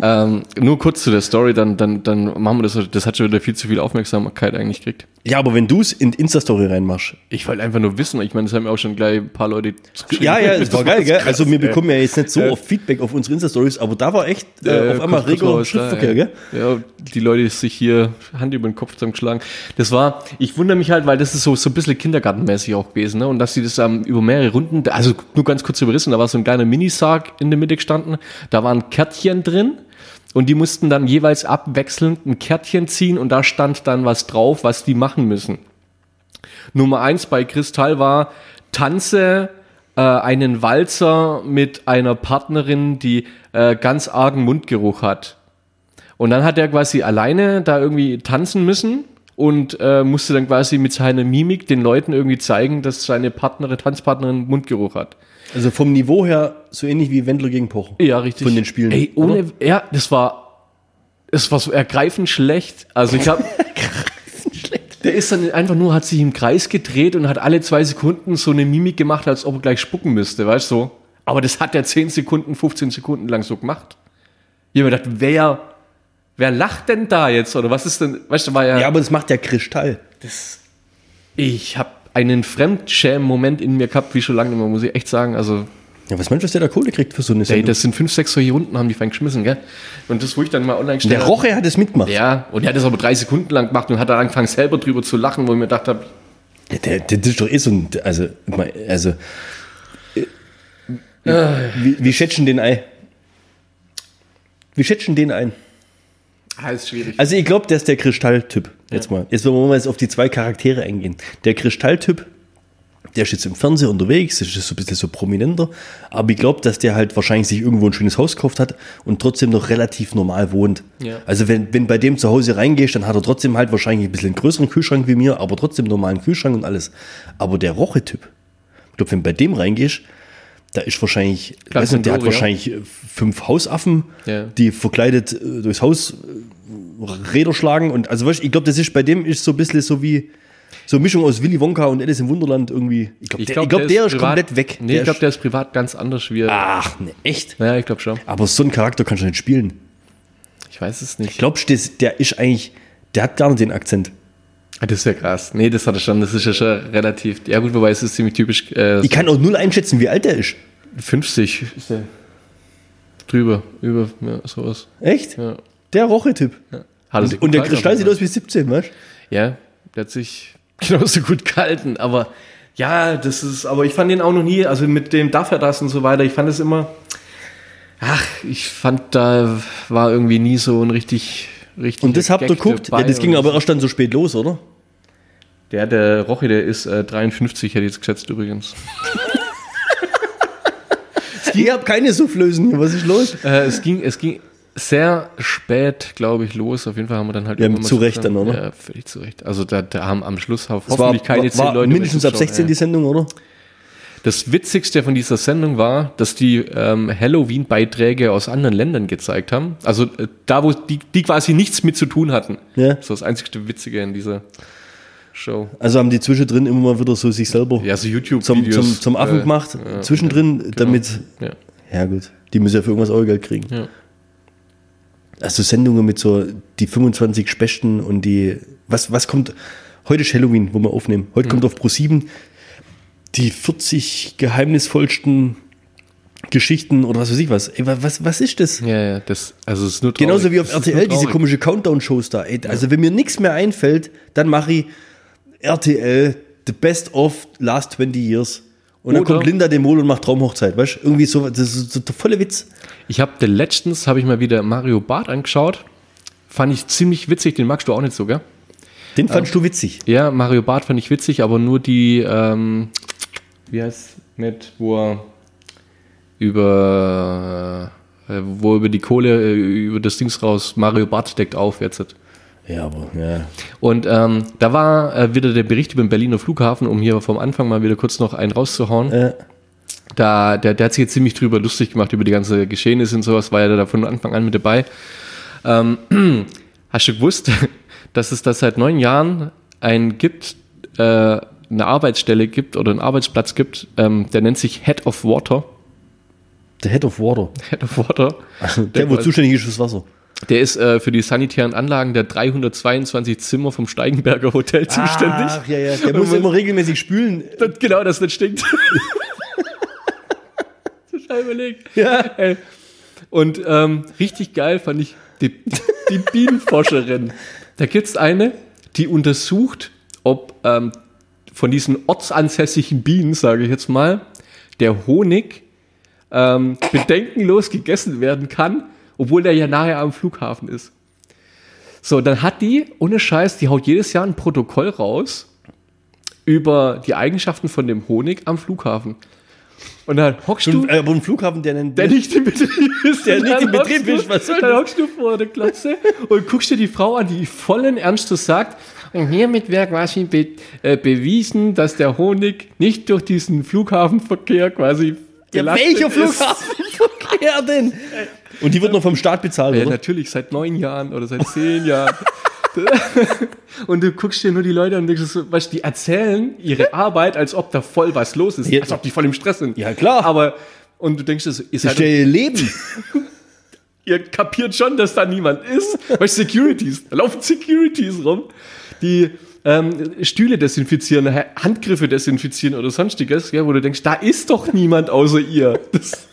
Ähm, nur kurz zu der Story, dann, dann, dann machen wir das. Das hat schon wieder viel zu viel Aufmerksamkeit eigentlich gekriegt. Ja, aber wenn du es in die Insta-Story reinmachst. Ich wollte einfach nur wissen. Ich meine, das haben auch schon gleich ein paar Leute geschrieben. Ja, ja, es war geil, gell? Also wir ey. bekommen ja jetzt nicht so Ja. oft Feedback auf unsere Insta-Stories, aber da war echt äh, Äh, auf einmal reger was da, Schriftverkehr, ja. gell? Ja, die Leute sich hier Hand über den Kopf zusammengeschlagen. Das war, ich wundere mich halt, weil das ist so, so ein bisschen kindergartenmäßig auch gewesen, ne? Und dass sie das ähm, über mehrere Runden, also nur ganz kurz überrissen, da war so ein kleiner Minisarg in der Mitte gestanden, da waren Kärtchen drin und die mussten dann jeweils abwechselnd ein Kärtchen ziehen und da stand dann was drauf, was die machen müssen. Nummer eins bei Kristall war, tanze äh, einen Walzer mit einer Partnerin, die äh, ganz argen Mundgeruch hat. Und dann hat er quasi alleine da irgendwie tanzen müssen und äh, musste dann quasi mit seiner Mimik den Leuten irgendwie zeigen, dass seine Partnerin, Tanzpartnerin Mundgeruch hat. Also vom Niveau her so ähnlich wie Wendler gegen Pocher. Ja, richtig. Von den Spielen, Ey, ohne, ja, das war, es war so ergreifend schlecht. Also ich habe, der ist dann einfach nur, hat sich im Kreis gedreht und hat alle zwei Sekunden so eine Mimik gemacht, als ob er gleich spucken müsste, weißt du? Aber das hat er 10 Sekunden, 15 Sekunden lang so gemacht. Ich habe mir gedacht, wer, wer lacht denn da jetzt? Oder was ist denn, weißt du, war ja, Ja, aber das macht ja Kristall. ich habe einen Fremdschämen-Moment in mir gehabt, wie schon lange mehr, muss ich echt sagen. Also, Ja, was meinst du, was der da Kohle kriegt für so eine ey, Sendung? das sind fünf, sechs solche Runden, haben die fein geschmissen, gell? Und das, wo ich dann mal online gestellt der Roche hat es mitgemacht. Ja, und er hat das aber drei Sekunden lang gemacht und hat dann angefangen selber drüber zu lachen, wo ich mir gedacht habe, Ja, der, der, das ist doch eh so ein, also, also, äh, wie, wie schätzen den ein? Wie schätzen den ein? Ah, ist schwierig. Also ich glaube, der ist der Kristalltyp. Jetzt mal. Jetzt wollen wir mal jetzt auf die zwei Charaktere eingehen. Der Kristalltyp, der ist jetzt im Fernsehen unterwegs, ist so ein bisschen so prominenter, aber ich glaube, dass der halt wahrscheinlich sich irgendwo ein schönes Haus gekauft hat und trotzdem noch relativ normal wohnt. Ja. Also wenn, wenn bei dem zu Hause reingehst, dann hat er trotzdem halt wahrscheinlich ein bisschen einen größeren Kühlschrank wie mir, aber trotzdem normalen Kühlschrank und alles. Aber der Roche-Typ, ich glaube, wenn bei dem reingehst, da ist wahrscheinlich, ich weiß nicht, der hat wahrscheinlich äh, fünf Hausaffen, Ja. die verkleidet äh, durchs Haus äh, Räder schlagen und also weißt, ich glaube, das ist bei dem ist so ein bisschen so wie so eine Mischung aus Willy Wonka und Alice im Wunderland irgendwie. Ich glaube, der, glaub, der, ist privat- komplett weg. Nee, ich glaube, der ist privat ganz anders wie er. ach, ne, echt? Ja, ich glaube schon. Aber so einen Charakter kannst du nicht spielen. Ich weiß es nicht. Glaubst du, der ist eigentlich, der hat gar nicht den Akzent. Ah, Das ist ja krass. Nee, das hat er schon. Das ist ja schon relativ. Ja, gut, wobei es ist ziemlich typisch. Äh, Ich kann auch null einschätzen, wie alt der ist. 50 ist der. Drüber, über, ja, sowas. Echt? Ja. Der er sich Und, und der Kristall sieht aus wie 17, weißt du? Ja, der hat sich genauso gut gehalten, aber Ja, das ist, aber ich fand den auch noch nie, also mit dem Darf er das und so weiter, ich fand es immer, ach, ich fand, da war irgendwie nie so ein richtig, richtig. Und das habt ihr geguckt? Ja, das ging aber erst dann so spät los, oder? Der, der Roche, der ist äh, 53, hätte ich jetzt geschätzt übrigens. Ich habe keine Soufflösen hier, was ist los? Äh, es, ging, es ging sehr spät, glaube ich, los. Auf jeden Fall haben wir dann halt Ja, zu Recht dann, oder? Ja, völlig zu Recht. Also da, da haben am Schluss hoffentlich keine zehn war Leute. mindestens ab weggeschaut, 16 die. Sendung, oder? Das Witzigste von dieser Sendung war, dass die ähm, Halloween-Beiträge aus anderen Ländern gezeigt haben. Also äh, da, wo die, die quasi nichts mit zu tun hatten. Ja. Das war das einzige Witzige in dieser Show. Also haben die zwischendrin immer mal wieder so sich selber Ja, so zum, YouTube-Videos. zum, zum Affen äh, gemacht, ja, zwischendrin, damit, Ja, ja gut, die müssen ja für irgendwas Geld kriegen. ja. Also Sendungen mit so die 25 Spechten und die, was, was kommt, heute ist Halloween, wo wir aufnehmen, heute kommt auf Pro7 die 40 geheimnisvollsten Geschichten oder was weiß ich was. Ey, wa- was, was ist das? ja, ja, das, also es ist nur traurig. Genauso wie auf Das RTL, diese komische Countdown-Shows da. Ey, also wenn mir nichts mehr einfällt, dann mache ich RTL The Best of Last 20 Years. Und dann Oder- kommt Linda de Mol und macht Traumhochzeit, weißt du? Irgendwie so, das ist so der volle Witz. Ich habe letztens habe ich mal wieder Mario Barth angeschaut. Fand ich ziemlich witzig, den magst du auch nicht so, gell? Den fandst du witzig. Ja, Mario Barth fand ich witzig, aber nur die, ähm, wie heißt mit, wo er über, äh, wo über die Kohle, äh, über das Dings raus, Mario Barth deckt auf jetzt. Ja, aber, ja. Und ähm, da war äh, wieder der Bericht über den Berliner Flughafen, um hier vom Anfang mal wieder kurz noch einen rauszuhauen. Äh, Da, der, der hat sich jetzt ziemlich drüber lustig gemacht, über die ganze Geschehnisse und sowas, war ja da von Anfang an mit dabei. Ähm, hast du gewusst, dass es da seit neun Jahren einen gibt, äh, eine Arbeitsstelle gibt oder einen Arbeitsplatz gibt, ähm, der nennt sich Head of Water. der Head of Water. Head of Water. Der, wo zuständig ist fürs Wasser. Der ist äh, für die sanitären Anlagen der 322 Zimmer vom Steigenberger Hotel zuständig. Ach, ja, ja. Der muss immer regelmäßig spülen. Das, genau, das nicht stinkt. Total überlegt. Ja. Ey. Und ähm, richtig geil fand ich die, die Bienenforscherin. Da gibt es eine, die untersucht, ob ähm, von diesen ortsansässigen Bienen, sage ich jetzt mal, der Honig ähm, bedenkenlos gegessen werden kann, obwohl der ja nahe am Flughafen ist. So, dann hat die, ohne Scheiß, die haut jedes Jahr ein Protokoll raus über die Eigenschaften von dem Honig am Flughafen. Und dann hockst du, äh, aber ein Flughafen, der nennt. der nicht im Betrieb ist, Der nicht im Betrieb ist, was soll Dann hockst du vor der Klasse und guckst dir die Frau an, die vollen Ernstes sagt, und hiermit wäre quasi be äh, bewiesen, dass der Honig nicht durch diesen Flughafenverkehr quasi ja, welcher. Flughafenverkehr denn? Und die wird noch vom Staat bezahlt, Ja, oder? natürlich, seit neun Jahren oder seit zehn Jahren. und du guckst dir nur die Leute an und denkst so, weißt, du, die erzählen ihre Arbeit, als ob da voll was los ist, Ja. als ob die voll im Stress sind. Ja, klar. Aber, und du denkst Das ist ihr Leben. ihr kapiert schon, dass da niemand ist. Du, Securities, da laufen Securities rum, die ähm, Stühle desinfizieren, Ha- Handgriffe desinfizieren oder sonstiges, ja, wo du denkst, da ist doch niemand außer ihr. Das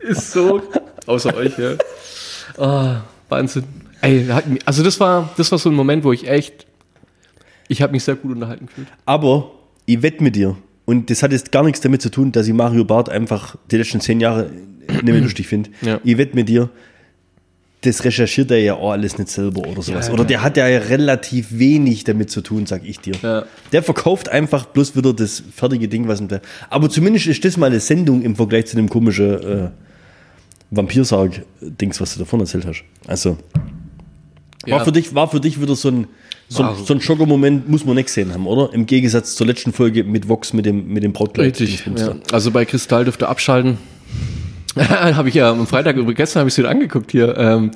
ist so, außer euch, ja. Ah, Wahnsinn. Ey, also das war, das war so ein Moment, wo ich echt, ich habe mich sehr gut unterhalten gefühlt. Aber ich wette mit dir. Und das hat jetzt gar nichts damit zu tun, dass ich Mario Barth einfach die letzten zehn Jahre nicht mehr lustig finde. Ja. Ich wette mit dir, das recherchiert er ja auch alles nicht selber oder sowas. Ja, oder der hat ja relativ wenig damit zu tun, sag ich dir. Ja. Der verkauft einfach bloß wieder das fertige Ding, was ihm da. Aber zumindest ist das mal eine Sendung im Vergleich zu dem komischen äh, Vampirsarg-Dings, was du davon erzählt hast. Also, war, Ja. für dich, war für dich wieder so ein, so ein, so ein Schocker-Moment, muss man nicht gesehen haben, oder? Im Gegensatz zur letzten Folge mit Vox, mit dem, mit dem Brautkleid. Richtig. Ja. Also bei Kristall dürfte abschalten. habe ich ja am Freitag, übrigens gestern habe ich es wieder angeguckt hier. Ähm,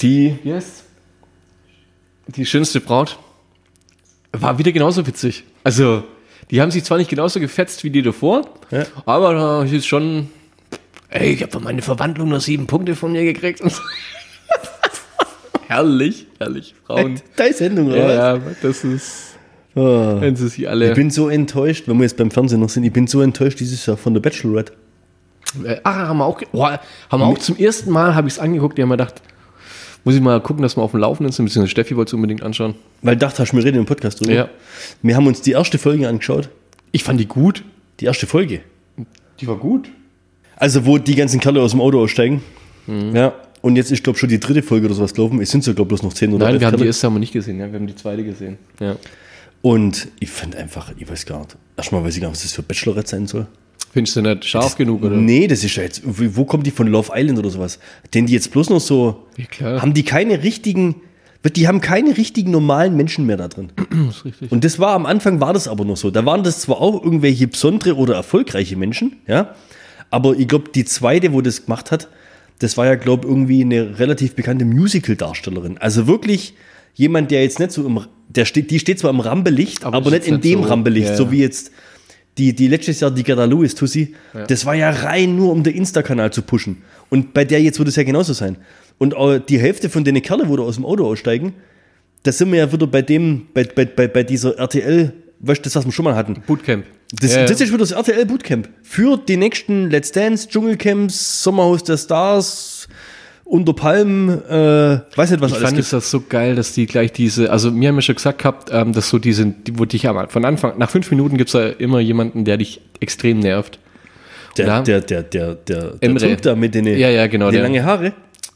die, yes, die schönste Braut war wieder genauso witzig. Also, die haben sich zwar nicht genauso gefetzt wie die davor, Ja. aber da ist schon, ey, ich habe für meine Verwandlung nur sieben Punkte von mir gekriegt. Herrlich, herrlich, Frauen. Deine Sendung, oder? Ja, ja, das ist, Ah. wenn sie sich alle. Ich bin so enttäuscht, wenn wir jetzt beim Fernsehen noch sind, ich bin so enttäuscht dieses Jahr von der Bachelorette. Äh, Ach, haben wir auch, boah, haben wir auch zum ersten Mal, habe ich es angeguckt, die haben mir gedacht, Muss ich mal gucken, dass wir auf dem Laufenden sind, beziehungsweise Steffi wollte es unbedingt anschauen. Weil dachte, hast du mir reden im Podcast drüber. Ja. Wir haben uns die erste Folge angeschaut. Ich fand die gut. Die erste Folge. Die war gut. Also, wo die ganzen Kerle aus dem Auto aussteigen. Mhm. Ja. Und jetzt ist, glaube ich, schon die dritte Folge oder sowas gelaufen. Es sind so, glaube ich, bloß noch zehn oder Nein, wir haben die erste haben wir nicht gesehen, ja. Wir haben die zweite gesehen. Ja. Und ich fand einfach, ich weiß gar nicht. Erstmal weiß ich gar nicht, was das für Bachelorette sein soll. Findest du nicht scharf genug, oder? Nee, das ist ja jetzt, wo kommt die von Love Island oder sowas? Denn die jetzt bloß noch so, Ja, klar. haben die keine richtigen, die haben keine richtigen normalen Menschen mehr da drin. Das ist richtig. Und das war am Anfang war das aber noch so. Da waren das zwar auch irgendwelche besondere oder erfolgreiche Menschen, ja, aber ich glaube, die zweite, wo das gemacht hat, das war ja, glaube irgendwie eine relativ bekannte Musical-Darstellerin. Also wirklich jemand, der jetzt nicht so im, der steht, die steht zwar im Rampenlicht, Aber aber, nicht in dem so- Rampenlicht, ja, so wie jetzt die, die letztes Jahr die Gerda Lewis Tussi. Das war ja rein nur, um den Insta-Kanal zu pushen. Und bei der jetzt wird es ja genauso sein. Und die Hälfte von den Kerle, wo da aus dem Auto aussteigen, da sind wir ja wieder bei dem, bei, bei, bei, bei dieser RTL, weißt du, das, was wir schon mal hatten. Bootcamp. Das, Ja, ja. das ist wieder das RTL Bootcamp. Für die nächsten Let's Dance, Dschungelcamps, Sommerhaus der Stars, unter Palmen, äh, weiß nicht, was Ich alles fand es das so geil, dass die gleich diese, also mir haben ja schon gesagt gehabt, ähm, dass so diese, die, wo dich am- von Anfang, nach fünf Minuten gibt es da immer jemanden, der dich extrem nervt. Der, Ja. der, der, der, der, der. Typ da mit den, Ja, ja, genau, den der. lange Haare.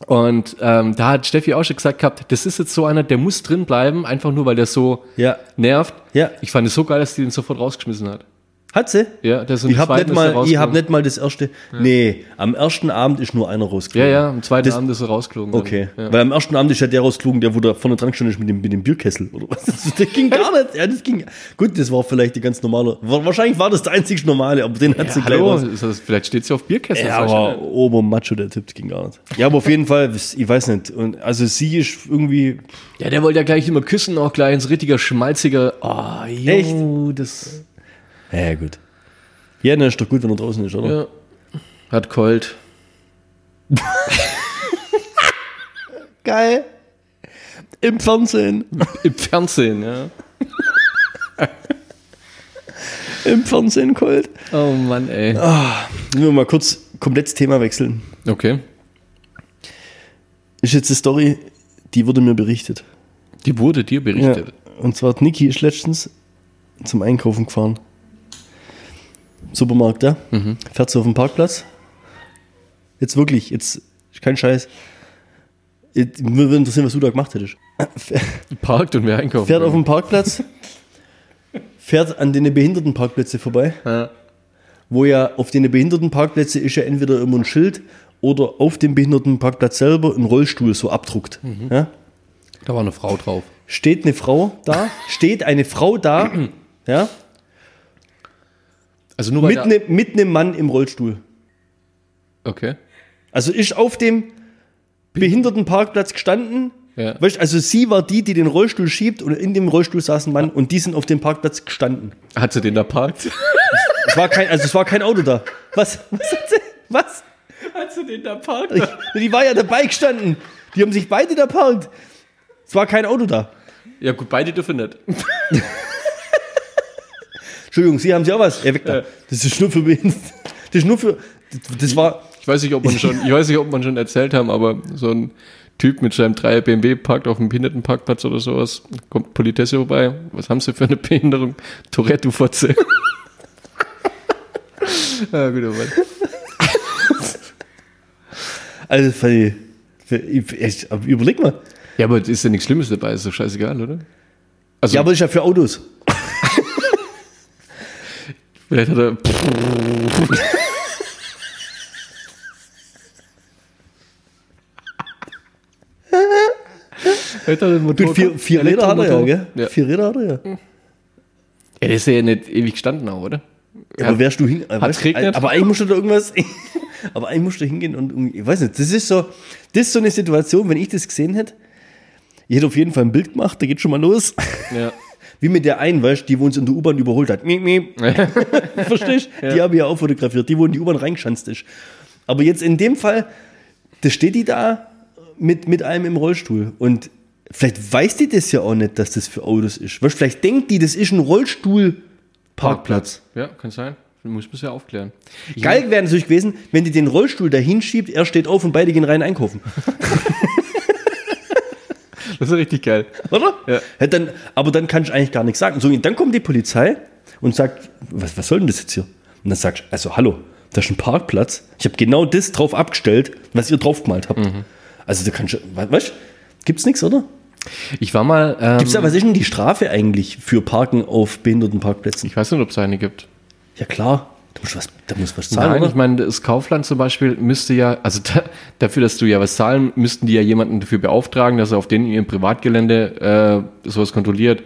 Und ähm, da hat Steffi auch schon gesagt gehabt, das ist jetzt so einer, der muss drin bleiben, einfach nur, weil der so Ja. nervt. Ja. Ich fand es so geil, dass die den sofort rausgeschmissen hat. Hat sie? Ja, der ist Ich habe nicht, mal, ich hab nicht mal das erste. Nee, am ersten Abend ist nur einer Ja, rausgeflogen. ja, am zweiten Das- Abend ist er rausgeflogen. Okay. Ja. Weil am ersten Abend ist ja der rausgeflogen, der wo da vorne dran gestanden ist mit dem, mit dem Bierkessel oder was. Das, das ging gar nicht. Ja, das ging. Gut, das war vielleicht die ganz normale. wa- Wahrscheinlich war das der einzig normale, aber den hat Ja, sie gleich hallo, raus. ist das, vielleicht steht sie auf Bierkessel. Ja, das aber Ober Macho, der Tipp, das ging gar nicht. Ja, aber auf jeden Fall, ich weiß nicht. Und also sie ist irgendwie. ja, der wollte ja gleich immer küssen, auch gleich ins richtiger, schmalziger. Oh, jo, Echt? das. Ja, gut. Ja, dann ist doch gut, wenn er draußen ist, oder? Ja. Hat Colt. Geil. Im Fernsehen. Im Fernsehen, ja. Im Fernsehen, Colt. Oh Mann, ey. Müssen wir mal kurz komplett das Thema wechseln. Okay. Ist jetzt eine Story, die wurde mir berichtet. Die wurde dir berichtet. Und zwar hat Niki ist letztens zum Einkaufen gefahren. Supermarkt, ja? Fährt sie auf den Parkplatz. Jetzt wirklich, jetzt kein Scheiß. Jetzt, mir würde interessieren, was du da gemacht hättest. Parkt und wer einkaufen. Fährt auf den Parkplatz, fährt an den Behindertenparkplätze vorbei, Ja. wo ja auf den Behindertenparkplätze ist ja entweder immer ein Schild oder auf dem Behindertenparkplatz selber ein Rollstuhl so abdruckt. Ja? Da war eine Frau drauf. steht eine Frau da, steht eine Frau da, ja, Also nur mit, ne, mit einem Mann im Rollstuhl. Okay. Also ist auf dem Behindertenparkplatz gestanden. Ja. Weißt, also sie war die, die den Rollstuhl schiebt und in dem Rollstuhl saß ein Mann und die sind auf dem Parkplatz gestanden. Hat sie den da parkt? Es war kein, also es war kein Auto da. Was? Was hat sie? Was? Hat sie den da parkt? Ich, die war ja dabei gestanden. Die haben sich beide da parkt. Es war kein Auto da. Ja gut, beide dürfen nicht. Entschuldigung, Sie haben Sie auch was? Weg da. Ja. Das ist nur für Behinderte. Das ist nur für. Das war. Ich weiß nicht, ob man schon, ich weiß nicht, ob man schon erzählt haben, aber so ein Typ mit seinem 3 BMW parkt auf einem Behindertenparkplatz oder sowas, kommt Politesse vorbei. Was haben sie für eine Behinderung? Tourette, du Fotze. ja, gut, aber Also, das fand ich, überleg mal. Ja, aber ist ja nichts Schlimmes dabei, ist doch scheißegal, oder? Also, Ja, aber das ist ja für Autos. Vielleicht hat er. Vielleicht hat er den Motor Gut, vier, vier Räder hat er ja, gell? Ja. Vier Räder hat er ja. ja, der ist ja nicht ewig gestanden auch, oder? aber wärst du hin. weißt? Aber eigentlich musst du da irgendwas. aber eigentlich musst du hingehen und ich weiß nicht, das ist so, das ist so eine Situation, wenn ich das gesehen hätte. Ich hätte auf jeden Fall ein Bild gemacht, da geht schon mal los. Ja. Wie mit der einen, weißt du, die wo uns in der U-Bahn überholt hat. Miep, miep. Verstehst du? Die habe ich ja auch fotografiert, die wo in die U-Bahn reingeschanzt ist. Aber jetzt in dem Fall, da steht die da mit, mit einem im Rollstuhl. Und vielleicht weiß die das ja auch nicht, dass das für Autos ist. Weißt, du, vielleicht denkt die, das ist ein Rollstuhlparkplatz. Ja, kann sein. Muss man ja aufklären. Geil wäre natürlich gewesen, wenn die den Rollstuhl dahin schiebt, er steht auf und beide gehen rein einkaufen. Das ist richtig geil. Oder? Ja. Ja, dann, aber dann kann ich eigentlich gar nichts sagen. So, dann kommt die Polizei und sagt, was, was soll denn das jetzt hier? Und dann sagst du, also hallo, da ist ein Parkplatz. Ich habe genau das drauf abgestellt, was ihr draufgemalt habt. Also da kannst du, wa- weißt du, gibt's nichts, oder? Ich war mal. Ähm, Gibt's da, was ist denn die Strafe eigentlich für Parken auf Behindertenparkplätzen? ich weiß nicht, ob es eine gibt. Ja klar, da muss was, da muss was zahlen, Nein, oder? ich meine, das Kaufland zum Beispiel müsste ja, also da, dafür, dass du ja was zahlen, müssten die ja jemanden dafür beauftragen, dass er auf den ihrem Privatgelände äh, sowas kontrolliert.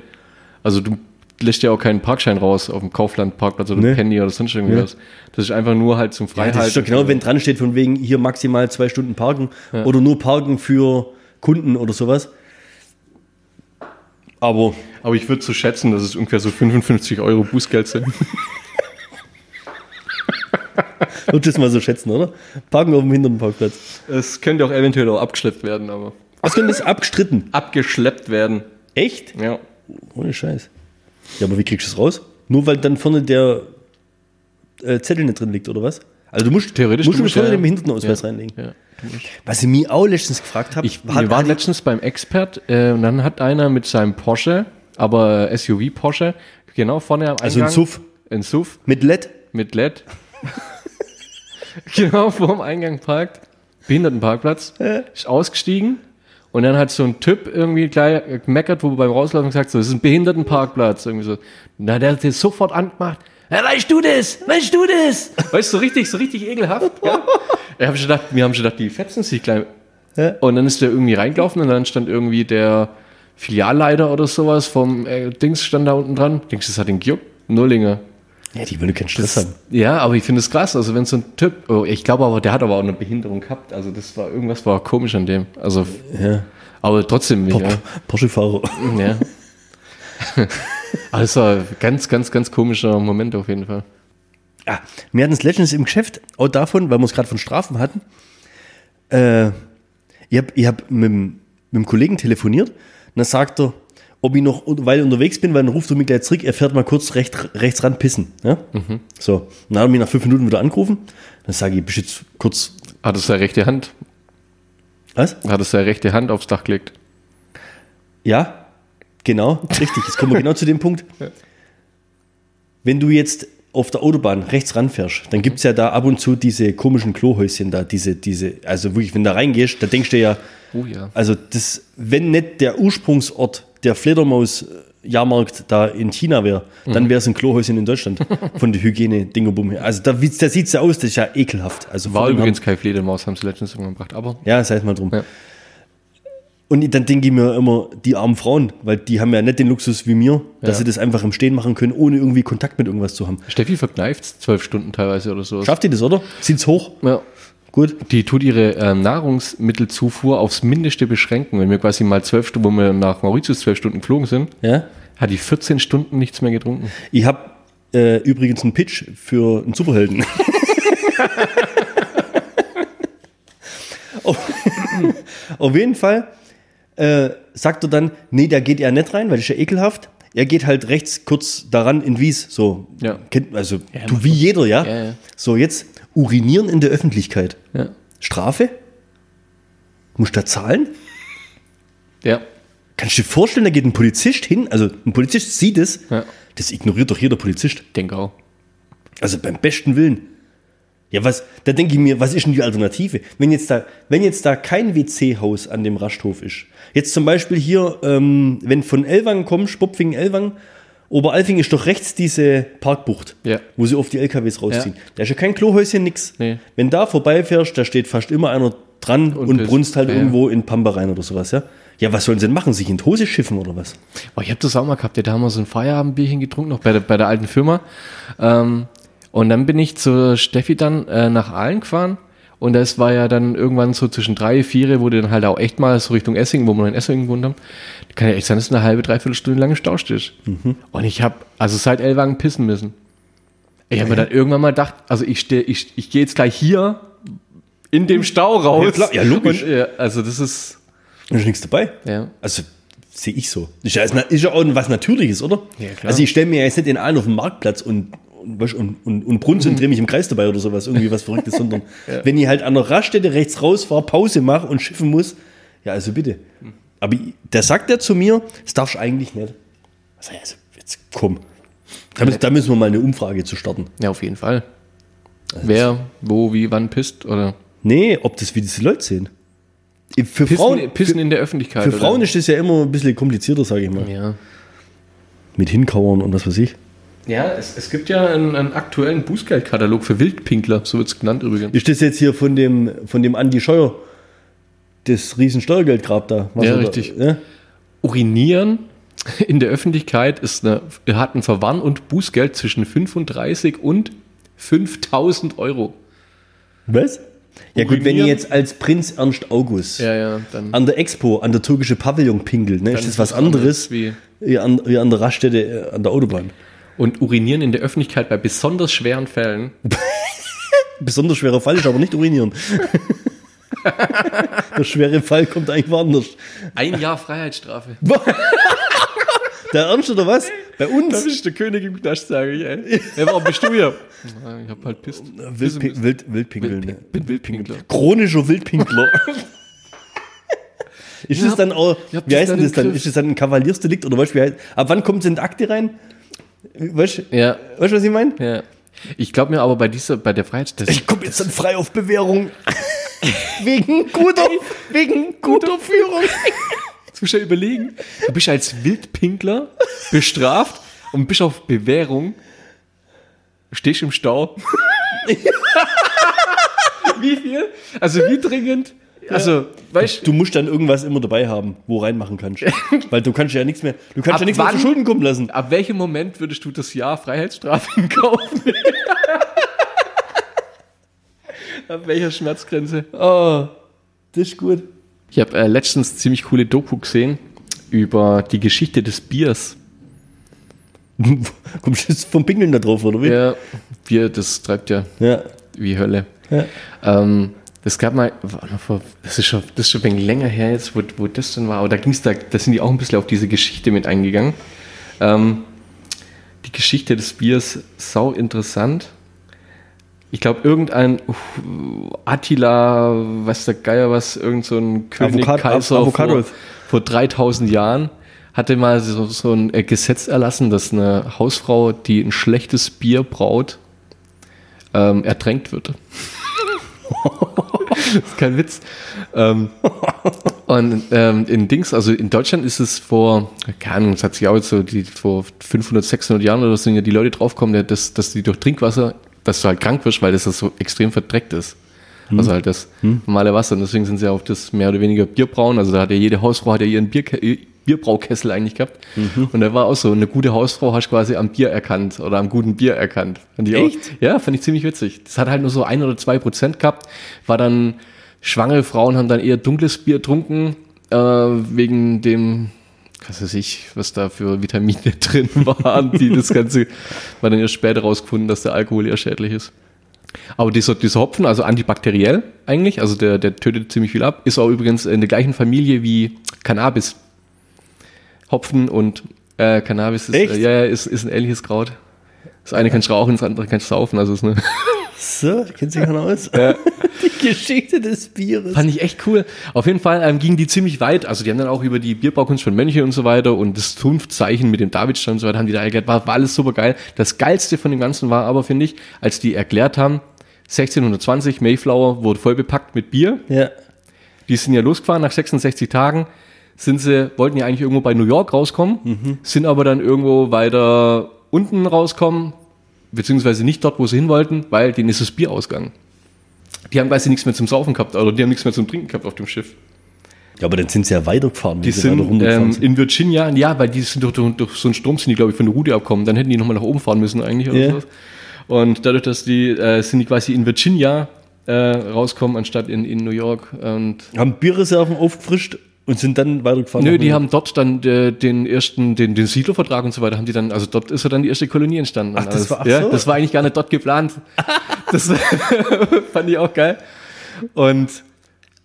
Also du lässt ja auch keinen Parkschein raus auf dem Kaufland-Parkplatz oder Nee. Penny oder sonst irgendwas. Das ist einfach nur halt zum ja, Freihalten. das ist doch genau, wenn dran steht, von wegen hier maximal zwei Stunden parken oder nur parken für Kunden oder sowas. Aber Aber ich würde so schätzen, dass es ungefähr so 55 Euro Bußgeld sind. wird das mal so schätzen, oder? Parken auf dem Behindertenparkplatz. Es könnte auch eventuell auch abgeschleppt werden, aber. Was könnte das abgestritten? Abgeschleppt werden. Echt? Ja. Ohne Scheiß. Ja, aber wie kriegst du das raus? Nur weil dann vorne der äh, Zettel nicht drin liegt, oder was? Also du musst, Theoretisch, musst du musst vorne ja- den Behindertenausweis ja. reinlegen. Ja. Was ich mir auch letztens gefragt habe, wir waren letztens beim Expert äh, und dann hat einer mit seinem Porsche, aber SUV Porsche, genau vorne am Eingang. Also ein SUV. Ein SUV mit LED. mit LED. genau vor dem Eingang parkt. Behindertenparkplatz. Ist ausgestiegen. Und dann hat so ein Typ irgendwie gleich gemeckert, wo beim Rauslaufen gesagt so, das ist ein Behindertenparkplatz. Irgendwie so. Na, der hat das sofort angemacht. Ja, weißt du das? Weißt du das? Weißt du, so richtig, so richtig ekelhaft. Ja? Ich hab schon gedacht, wir haben schon gedacht, die fetzen sich gleich. Und dann ist der irgendwie reingelaufen und dann stand irgendwie der Filialleiter oder sowas vom äh, Dings stand da unten dran. Denkst du, das hat den gejuckt? Nullinger. Ja, die wollen keinen Stress haben. Ja, aber ich finde es krass. Also wenn so ein Typ, oh, ich glaube aber, der hat aber auch eine Behinderung gehabt. Also das war irgendwas war komisch an dem. Also, Ja. aber trotzdem, ja. Porsche-Fahrer. ja. das ein ganz, ganz, ganz komischer Moment auf jeden Fall. Ja, wir hatten es letztens im Geschäft, auch davon, weil wir es gerade von Strafen hatten. Äh, ich habe ich hab mit, dem- mit dem Kollegen telefoniert und dann sagt er, ob ich noch, weil ich unterwegs bin, weil dann ruft er mich gleich zurück, er fährt mal kurz recht, rechts ran pissen. Ja? So, und dann hat er mich nach fünf Minuten wieder angerufen. Dann sage ich, bist jetzt kurz, Hat es seine rechte Hand, was? hat es seine rechte Hand aufs Dach gelegt. Ja, genau, richtig. Jetzt kommen wir genau zu dem Punkt. Wenn du jetzt auf der Autobahn rechts ranfährst, dann gibt es ja da ab und zu diese komischen Klohäuschen da, diese, diese, also wirklich, wenn du da reingehst, da denkst du ja, Oh ja. also das, wenn nicht der Ursprungsort der Fledermaus-Jahrmarkt da in China wäre, dann wäre es ein Klohäuschen in Deutschland von der hygiene dingerbum her. Also da, da sieht es ja aus, das ist ja ekelhaft. Also War übrigens keine Fledermaus, haben sie letztens irgendwann gebracht. Aber ja, sei es mal drum. Ja. Und dann denke ich mir immer, die armen Frauen, weil die haben ja nicht den Luxus wie mir, dass Ja. sie das einfach im Stehen machen können, ohne irgendwie Kontakt mit irgendwas zu haben. Steffi verkneift zwölf Stunden teilweise oder so. Schafft ihr das, oder? Zieht's hoch? Ja. Gut. Die tut ihre ähm, Nahrungsmittelzufuhr aufs Mindeste beschränken. Wenn wir quasi mal zwölf Stunden, wo wir nach Mauritius zwölf Stunden geflogen sind, Ja. hat die 14 Stunden nichts mehr getrunken. Ich habe äh, übrigens einen Pitch für einen Superhelden. auf, auf jeden Fall äh, sagt er dann, nee, da geht er nicht rein, weil das ist ja ekelhaft. Er geht halt rechts kurz daran in Wies, so. Ja. Kennt, also, du wie jeder, ja? Ja, ja. So, jetzt urinieren in der Öffentlichkeit. Ja. Strafe? Musst du da zahlen? Ja. Kannst du dir vorstellen, da geht ein Polizist hin, also ein Polizist sieht es, Ja. das ignoriert doch jeder Polizist. Denke auch. Also beim besten Willen. Ja, was, da denke ich mir, was ist denn die Alternative? Wenn jetzt da, wenn jetzt da kein WC-Haus an dem Rasthof ist, jetzt zum Beispiel hier, ähm, wenn von Elwang kommst, Bopfingen, Elwang, Oberalfing ist doch rechts diese Parkbucht, Ja. wo sie oft die LKWs rausziehen. Da ist ja kein Klohäuschen, nix. Nee. Wenn da vorbeifährst, da steht fast immer einer dran und, das- brunst halt ja. irgendwo in Pampa rein oder sowas, ja. Ja, was sollen sie denn machen? Sich in die Hose schiffen oder was? Boah, ich habe das auch mal gehabt. Ja, da haben wir so ein Feierabendbierchen getrunken, noch bei der, bei der alten Firma. Ähm, und dann bin ich zur Steffi dann äh, nach Aalen gefahren. Und das war ja dann irgendwann so zwischen drei, vier, wo du dann halt auch echt mal so Richtung Essingen, wo wir in Essingen gewohnt haben. Kann ja echt sein, dass eine halbe, dreiviertel Stunde lang im Stau stehst. Und ich habe also seit Ellwagen pissen müssen. Ich habe mir dann irgendwann mal gedacht, also ich stehe, ich, ich gehe jetzt gleich hier in dem Stau raus. Ja, logisch. Und, ja, also das ist, Da ist nichts dabei. ja. Also sehe ich so. Ist ja, ist ja auch was Natürliches, oder? Ja, klar. Also ich stelle mir ja jetzt nicht den einen auf den Marktplatz und, und, und, und, brunze und drehe mich im Kreis dabei oder sowas, irgendwie was Verrücktes, sondern wenn ich halt an der Raststätte rechts rausfahre, Pause mache und schiffen muss, ja, also bitte. Aber der sagt ja zu mir, das darfst du eigentlich nicht. Also, jetzt komm. Da müssen, da müssen wir mal eine Umfrage zu starten. Ja, auf jeden Fall. Wer, wo, wie, wann pisst oder Nee, ob das wie diese Leute sehen. Für pissen, Frauen, pissen in der Öffentlichkeit. für oder? Frauen ist das ja immer ein bisschen komplizierter, sage ich mal. Ja. Mit Hinkauern und was weiß ich. Ja, es, es gibt ja einen, einen aktuellen Bußgeldkatalog für Wildpinkler, so wird es genannt übrigens. Ist das jetzt hier von dem, von dem Andi Scheuer, das riesen Steuergeldgrab da? Was Ja, da- richtig. Ja? Urinieren in der Öffentlichkeit ist eine, hat ein Verwarn- und Bußgeld zwischen 35 und 5000 Euro. Was? Ja gut, wenn ihr jetzt als Prinz Ernst August Ja, ja, an der Expo, an der türkische Pavillon pinkelt, ne, ist das was anderes Wie. wie an, wie an der Raststätte äh, an der Autobahn. Und urinieren in der Öffentlichkeit bei besonders schweren Fällen. Besonders schwerer Fall ist aber nicht urinieren. der schwere Fall kommt eigentlich woanders. Ein Jahr Freiheitsstrafe. Der Ernst oder was? Bei Da uns? bist du der König im Knast, sage ich, ey. Warum bist du hier? Ich hab halt pisst. Wildpin Wild, Wildpinkeln. Ne? Bin Wildpinkler. Chronischer Wildpinkler. Ist das dann auch, wie heißt denn das dann? Ist das dann ein Kavaliersdelikt oder heißt, ab wann kommt es in die Akte rein? Weißt du, Ja, weißt, was ich meine? ja. Ich glaube mir aber bei dieser, bei der Freiheitsstrafe, Ich komme jetzt dann frei auf Bewährung. wegen guter, wegen guter Führung. Jetzt musst du ja überlegen, du bist als Wildpinkler bestraft und bist auf Bewährung, stehst im Stau. wie viel? Also wie dringend? Also, weißt Du musst dann irgendwas immer dabei haben, wo reinmachen kannst. Weil du kannst ja nichts mehr, du kannst Ab ja nichts mehr zu Schulden kommen lassen. ab welchem Moment würdest du das Jahr Freiheitsstrafe kaufen? ab welcher Schmerzgrenze? Oh, das ist gut. Ich habe äh, letztens ziemlich coole Doku gesehen über die Geschichte des Biers. Kommst du jetzt vom Pingeln da drauf, oder wie? Ja, Bier, das treibt ja Ja. wie Hölle. Ja. Ähm, das gab mal, das ist schon, das ist schon ein wenig länger her jetzt, wo, wo das denn war, aber da ging's da, da sind die auch ein bisschen auf diese Geschichte mit eingegangen. Ähm, die Geschichte des Biers, sau interessant. Ich glaube, irgendein uh, Attila, was der Geier was, irgend so ein König, Avocat- Kaiser Avocadolf. vor, vor 3000 Jahren hatte mal so, so ein äh, Gesetz erlassen, dass eine Hausfrau, die ein schlechtes Bier braut, ähm, ertränkt wird. das ist kein Witz. Ähm, und ähm, in Dings, also in Deutschland ist es vor, keine Ahnung, es hat sich auch jetzt so, die, vor 500, 600 Jahren oder so sind ja die Leute draufgekommen, dass, dass die durch Trinkwasser, dass du halt krank wirst, weil das so extrem verdreckt ist. Also halt das normale Wasser. Und deswegen sind sie auf das mehr oder weniger Bierbrauen. Also da hat ja jede Hausfrau hat ja ihren Bierke Bierbraukessel eigentlich gehabt. Und da war auch so, eine gute Hausfrau hast du quasi am Bier erkannt oder am guten Bier erkannt. Fand ich Echt? Auch, ja, fand ich ziemlich witzig. Das hat halt nur so ein oder zwei Prozent gehabt. War dann, schwangere Frauen haben dann eher dunkles Bier getrunken, äh, wegen dem, was weiß ich, was da für Vitamine drin waren, die das Ganze, war dann erst später rausgefunden, dass der Alkohol eher schädlich ist. Aber dieser, dieser Hopfen, also antibakteriell eigentlich, also der, der tötet ziemlich viel ab, ist auch übrigens in der gleichen Familie wie Cannabis. Hopfen und äh, Cannabis ist, äh, ja, ja, ist, ist ein ähnliches Kraut. Das eine kannst du rauchen, das andere kannst du saufen. Also ist eine, So, kennt sich keiner aus. Die Geschichte des Bieres. fand ich echt cool. Auf jeden Fall ähm, gingen die ziemlich weit. Also die haben dann auch über die Bierbraukunst von Mönche und so weiter und das Zunftzeichen mit dem Davidstein und so weiter haben die da erklärt. War, war alles super geil. Das geilste von dem Ganzen war aber, finde ich, als die erklärt haben, 1620 Mayflower wurde voll bepackt mit Bier. Ja. Die sind ja losgefahren nach 66 Tagen. Sind sie, wollten ja eigentlich irgendwo bei New York rauskommen, sind aber dann irgendwo weiter unten rauskommen, beziehungsweise nicht dort, wo sie hin wollten, weil denen ist das Bier ausgegangen. Die haben quasi nichts mehr zum Saufen gehabt, oder die haben nichts mehr zum Trinken gehabt auf dem Schiff. ja, aber dann sind sie ja weitergefahren. Die sind ähm, in Virginia, ja, weil die sind durch, durch, durch so einen Strom sind die, glaube ich, von der Route abkommen. Dann hätten die nochmal nach oben fahren müssen eigentlich oder Ja. sowas. Und dadurch, dass die, äh, sind die quasi in Virginia äh, rauskommen, anstatt in, in New York. Und haben Bierreserven aufgefrischt und sind dann weitergefahren. Nö, die haben dort dann äh, den ersten, den, den Siedlervertrag und so weiter, haben die dann, also dort ist ja dann die erste Kolonie entstanden. Ach, das Alles. war- ach ja, so. das war eigentlich gar nicht dort geplant. Das fand ich auch geil. Und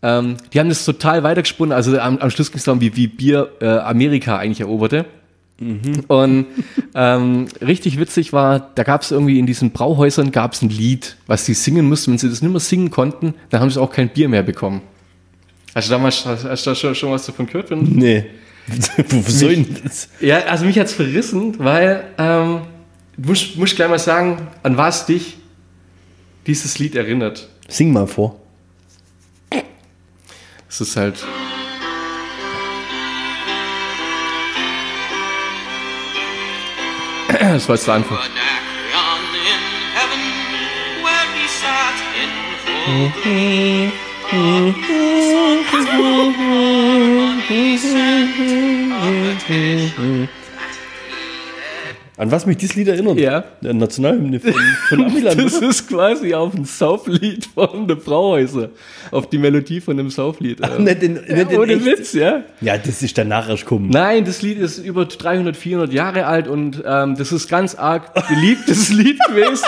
ähm, die haben das total weitergesponnen. Also am, am Schluss ging es darum, wie, wie Bier äh, Amerika eigentlich eroberte. Und ähm, richtig witzig war, da gab es irgendwie in diesen Brauhäusern gab es ein Lied, was sie singen mussten. Wenn sie das nicht mehr singen konnten, dann haben sie auch kein Bier mehr bekommen. Hast du damals hast, du da schon, schon was davon gehört? Wenn, Nee. Denn das? Ja, also mich hat's verrissen, weil ähm, du musst, musst gleich mal sagen, an was dich dieses Lied erinnert. Sing mal vor. Es ist halt. Das war jetzt der Anfang. Anacreon An was mich dieses Lied erinnert? Ja. Der Nationalhymne von, von Amiland. Das ist quasi auf ein Sauflied von der Brauhäuser. Auf die Melodie von dem Sauflied. Ach, nicht in- ja, nicht ohne echt. Witz, ja. ja, das ist danach erst kommen. Nein, das Lied ist über 300, 400 Jahre alt und ähm, das ist ganz arg beliebtes Lied gewesen,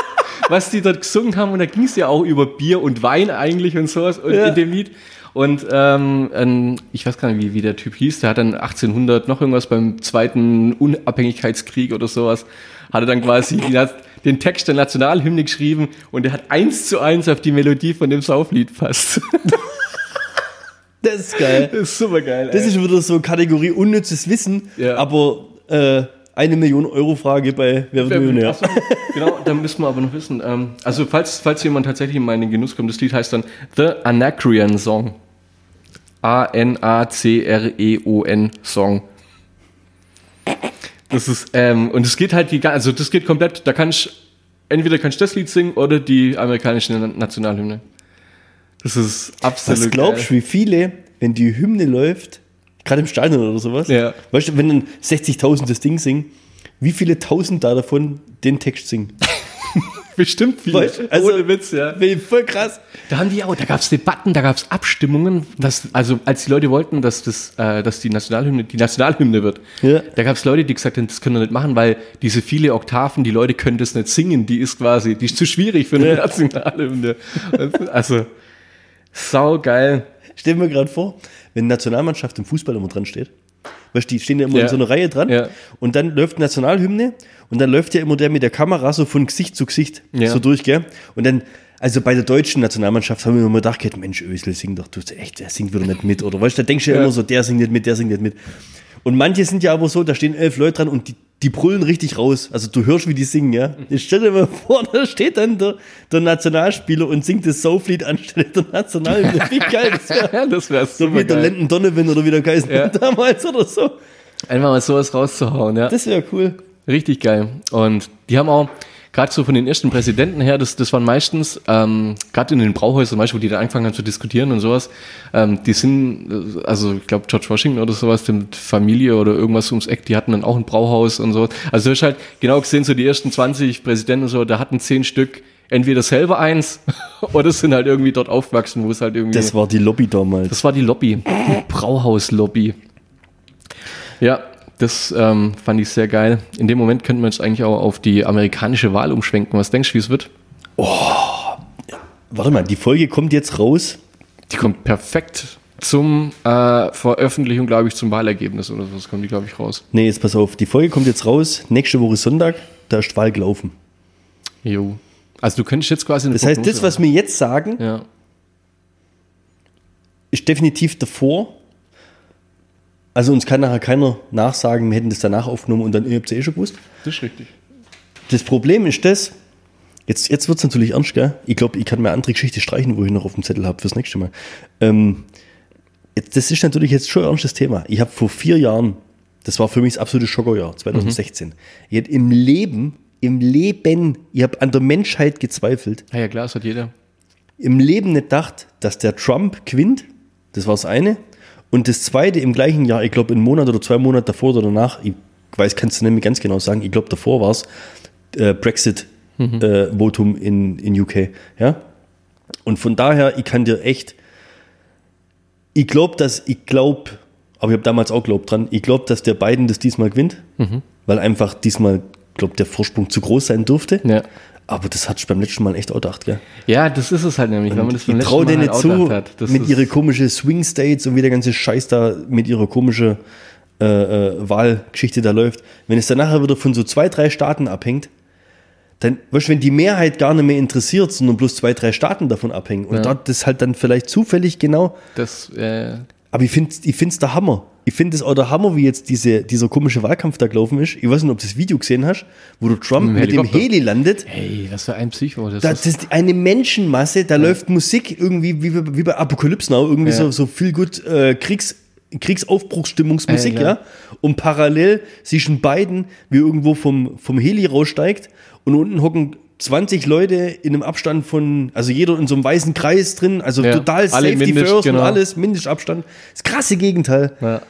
was die dort gesungen haben. Und da ging es ja auch über Bier und Wein eigentlich und sowas und Ja. in dem Lied. Und ähm, ich weiß gar nicht, wie, wie der Typ hieß, der hat dann 1800 noch irgendwas beim zweiten Unabhängigkeitskrieg oder sowas, hat er dann quasi den Text der Nationalhymne geschrieben und der hat eins zu eins auf die Melodie von dem Sauflied passt. Das ist geil. das ist super geil. Das ist wieder so Kategorie unnützes Wissen, Ja. aber äh, eine Million Euro Frage bei Wer wird Millionär? Achso, genau, da müssen wir aber noch wissen. Ähm, also, falls, falls jemand tatsächlich in meinen Genuss kommt, das Lied heißt dann The Anacreon Song. A-N-A-C-R-E-O-N Song. Das ist, ähm, und es geht halt die, also das geht komplett, da kannst entweder kannst du das Lied singen oder die amerikanische Na- Nationalhymne. Das ist absolut. Was glaubst du, wie viele, wenn die Hymne läuft, gerade im Stadion oder sowas, Ja. weißt du, wenn dann 60.000 das Ding singen, wie viele tausend da davon den Text singen? Bestimmt viele. Weißt also- Ohne Witz, ja. Voll krass. Da haben die auch, da gab es Debatten, da gab es Abstimmungen, dass, also als die Leute wollten, dass das, äh, dass die Nationalhymne die Nationalhymne wird, Ja. da gab es Leute, die gesagt haben, das können wir nicht machen, weil diese viele Oktaven, die Leute können das nicht singen, die ist quasi, die ist zu schwierig für eine Ja. Nationalhymne. Also, sau geil. Stell mir gerade vor, wenn Nationalmannschaft im Fußball immer dran steht. Weißt du, die stehen ja immer Ja. in so einer Reihe dran. Ja. Und dann läuft Nationalhymne und dann läuft ja immer der mit der Kamera so von Gesicht zu Gesicht Ja. so durch, gell? Und dann, also bei der deutschen Nationalmannschaft haben wir immer gedacht, Mensch, Özil singt doch, du echt, der singt wieder nicht mit. Oder weißt du, da denkst du ja, Ja. immer so, der singt nicht mit, der singt nicht mit. Und manche sind ja aber so, da stehen elf Leute dran und die, die brüllen richtig raus. Also du hörst, wie die singen, ja. Jetzt stell dir mal vor, da steht dann der, der Nationalspieler und singt das Sauflied anstelle der Nationalhymne. Wie geil das wäre. Das wäre So wie der. Landon Donovan oder wie der Geist Ja. damals oder so. Einfach mal sowas rauszuhauen, ja. Das wäre cool. Richtig geil. Und die haben auch, gerade so von den ersten Präsidenten her, das, das waren meistens, ähm, gerade in den Brauhäusern, wo die da angefangen haben zu diskutieren und sowas, ähm, die sind, äh, also ich glaube George Washington oder sowas, die mit Familie oder irgendwas ums Eck, die hatten dann auch ein Brauhaus und sowas. Also du hast halt genau gesehen, so die ersten 20 Präsidenten und so, da hatten zehn Stück entweder selber eins oder sind halt irgendwie dort aufgewachsen, wo es halt irgendwie... Das war die Lobby damals. Das war die Lobby. Brauhaus-Lobby. Ja, das ähm, fand ich sehr geil. In dem Moment könnten wir jetzt eigentlich auch auf die amerikanische Wahl umschwenken. Was denkst du, wie es wird? Warte mal, die Folge kommt jetzt raus. Die kommt perfekt zum äh, Veröffentlichung, glaube ich, zum Wahlergebnis oder so. Das kommt die, glaube ich, raus. Nee, jetzt pass auf, die Folge kommt jetzt raus. Nächste Woche Sonntag, da ist Wahl gelaufen. Jo. Also du könntest jetzt quasi Das heißt, das, Prognose was wir jetzt sagen. Ja. ist definitiv davor. Also uns kann nachher keiner nachsagen, wir hätten das danach aufgenommen und dann ihr habt es eh schon gewusst. Das ist richtig. Das Problem ist das, jetzt, jetzt wird es natürlich ernst, gell? Ich glaube, ich kann mir andere Geschichte streichen, wo ich noch auf dem Zettel habe fürs nächste Mal. Ähm, jetzt, das ist natürlich jetzt schon ein ernstes Thema. Ich habe vor vier Jahren, das war für mich das absolute Schockerjahr, 2016. Ich hätte im Leben, im Leben, ich habe an der Menschheit gezweifelt, Ja, ja, klar, das hat jeder. im Leben nicht gedacht, dass der Trump gewinnt. Das war das eine. Und das zweite im gleichen Jahr, ich glaube, einen Monat oder zwei Monate davor oder danach, ich weiß, kannst du nicht mehr ganz genau sagen, ich glaube, davor war es äh, Brexit-Votum in, in UK. Ja? Und von daher, ich kann dir echt, ich glaube, dass, ich glaube, aber ich habe damals auch glaubt dran, ich glaube, dass der Biden das diesmal gewinnt, weil einfach diesmal, glaube der Vorsprung zu groß sein durfte. Ja. Aber das hat ich beim letzten Mal echt auch gedacht, gell? Ja, das ist es halt nämlich, wenn man das beim Ich letzten Mal denen halt zu, hat. Das mit ihre komische Swing States und wie der ganze Scheiß da mit ihrer komischen äh, äh, Wahlgeschichte da läuft. Wenn es dann nachher wieder von so zwei, drei Staaten abhängt, dann, weißt du, wenn die Mehrheit gar nicht mehr interessiert, sondern bloß zwei, drei Staaten davon abhängen und Ja. dort das halt dann vielleicht zufällig genau, Das, äh, aber ich finde ich find's der Hammer. Ich finde es auch der Hammer, wie jetzt diese, dieser komische Wahlkampf da gelaufen ist. Ich weiß nicht, ob du das Video gesehen hast, wo du Trump Mit dem. Heli landet. hey, was für ein Psycho. Das Da, ist, das ist eine Menschenmasse, da läuft Musik irgendwie wie, bei- wie bei Apocalypse Now, irgendwie Ja. so, so viel gut äh, Kriegs, Kriegsaufbruchsstimmungsmusik, Ja, ja. Und parallel zwischen beiden, wie irgendwo vom, vom Heli raussteigt und unten hocken 20 Leute in einem Abstand von, also jeder in so einem weißen Kreis drin, also Ja, total Safety Mindest, First genau. und alles, Mindestabstand. Das krasse Gegenteil. ja.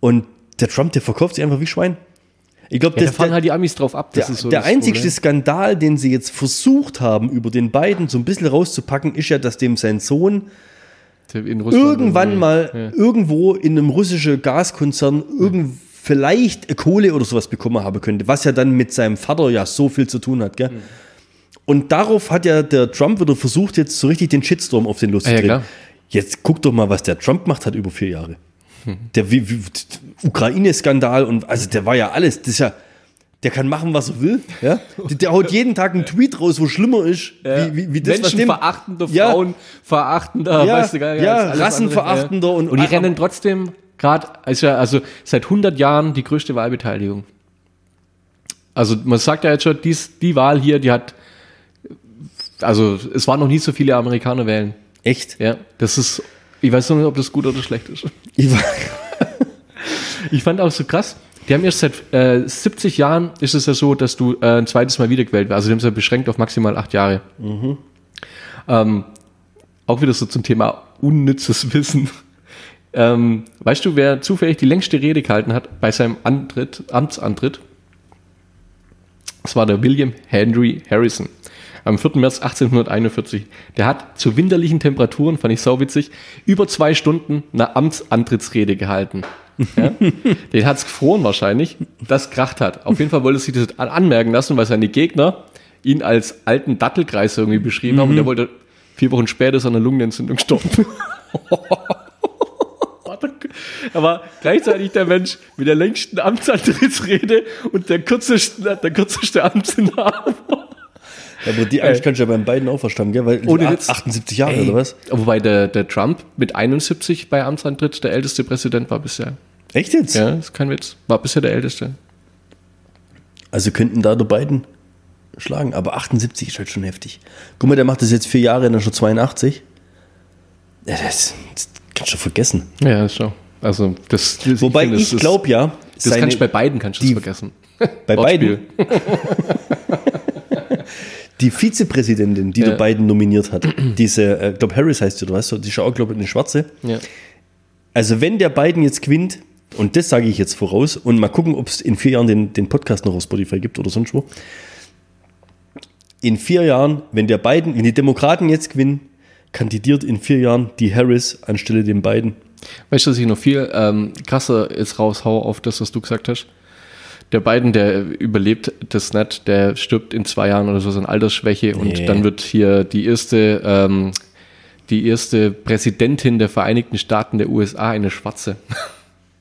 Und der Trump, der verkauft sich einfach wie Schwein. Ich glaube, Ja, da fahren halt die Amis drauf ab. Das der, ist so der einzigste Problem. Skandal, den sie jetzt versucht haben, über den beiden so ein bisschen rauszupacken, ist ja, dass dem sein Sohn irgendwann mal Ja. irgendwo in einem russischen Gaskonzern irgend vielleicht Kohle oder sowas bekommen haben könnte, was ja dann mit seinem Vater ja so viel zu tun hat, gell? Und darauf hat ja der Trump wieder versucht, jetzt so richtig den Shitstorm auf den Ah, ja, loszudrehen. klar. jetzt guck doch mal, was der Trump macht hat über vier Jahre. Der wie- wie- Ukraine-Skandal und also der war ja alles, das ist ja, der kann machen, was er will. Ja? Der, der haut jeden Tag einen Tweet raus, wo schlimmer ist, wie, wie, wie das, Menschenverachtender, Ja. Frauen verachtender, Ja, weißt du gar nicht, ja, rassenverachtender ja. und- und die rennen trotzdem gerade, also, ja, also seit 100 Jahren die größte Wahlbeteiligung. Also man sagt ja jetzt schon, dies, die Wahl hier, die hat, also es waren noch nie so viele Amerikaner wählen. Echt? Ja, das ist, ich weiß noch nicht, ob das gut oder schlecht ist. Ich Ich fand auch so krass. Die haben erst seit äh, 70 Jahren ist es ja so, dass du äh, ein zweites Mal wiedergewählt wirst. Also die haben es ja beschränkt auf maximal acht Jahre. Ähm, auch wieder so zum Thema unnützes Wissen. Ähm, weißt du, wer zufällig die längste Rede gehalten hat bei seinem Antritt, Amtsantritt? Das war der William Henry Harrison. Am 4. März 1841. Der hat zu winterlichen Temperaturen, fand ich sauwitzig, über zwei Stunden eine Amtsantrittsrede gehalten. Ja? Den hat's gefroren wahrscheinlich, das kracht hat. Auf jeden Fall wollte er sich das an- anmerken lassen, weil seine Gegner ihn als alten Dattelkreis irgendwie beschrieben haben und der wollte vier Wochen später ist an einer Lungenentzündung gestorben. Er war gleichzeitig der Mensch mit der längsten Amtsantrittsrede und der kürzesten, der kürzeste Amtsinhaber. Aber die Angst kannst du ja beim beiden auch verstanden, gell? Weil Ohne ach- Witz. 78 Jahre Ey, oder was? Wobei der, der Trump mit 71 bei Amtsantritt der älteste Präsident war bisher. Echt jetzt? Ja, ist kein Witz. War bisher der älteste. Also könnten da die beiden schlagen, aber 78 ist halt schon heftig. Guck mal, der macht das jetzt vier Jahre, dann ist schon 82. Ja, das, das kannst du vergessen. Ja, ist schon. Also, das, das Wobei ich, ist- glaube ja, Das seine- kannst du bei beiden kannst du die- vergessen. bei beiden, die Vizepräsidentin, die Ja. der Biden nominiert hat, diese, äh, glaube Harris heißt sie, oder weißt die ist auch, glaube ich, eine Schwarze. Ja. Also wenn der Biden jetzt gewinnt, und das sage ich jetzt voraus, und mal gucken, ob es in vier Jahren den, den Podcast noch auf Spotify gibt oder sonst wo. In vier Jahren, wenn der Biden, wenn die Demokraten jetzt gewinnen, kandidiert in vier Jahren die Harris anstelle dem Biden. Weißt du, dass ich noch viel ähm, krasser jetzt raushau auf das, was du gesagt hast? Der Biden, der überlebt das nicht, der stirbt in zwei Jahren oder so an Altersschwäche und Nee. dann wird hier die erste, ähm, die erste Präsidentin der Vereinigten Staaten der USA eine Schwarze.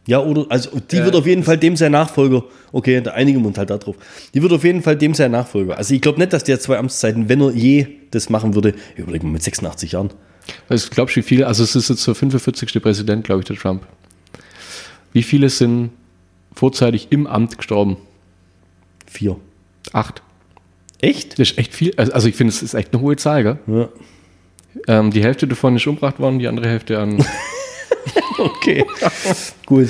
Ja, oder, also die Ja, wird auf jeden Fall dem sein Nachfolger. Okay, da einigen wir uns halt darauf. Die wird auf jeden Fall dem sein Nachfolger. Also ich glaube nicht, dass der zwei Amtszeiten, wenn er je das machen würde, überlegen wir mit 86 Jahren. Was glaubst du, wie viele? Also es ist jetzt der 45. Präsident, glaube ich, der Trump. Wie viele sind vorzeitig im Amt gestorben? Vier. Acht. Echt? Das ist echt viel. Also also ich finde, es ist echt eine hohe Zahl, gell? Ja. Ähm, die Hälfte davon ist umgebracht worden, die andere Hälfte an. Okay. Gut.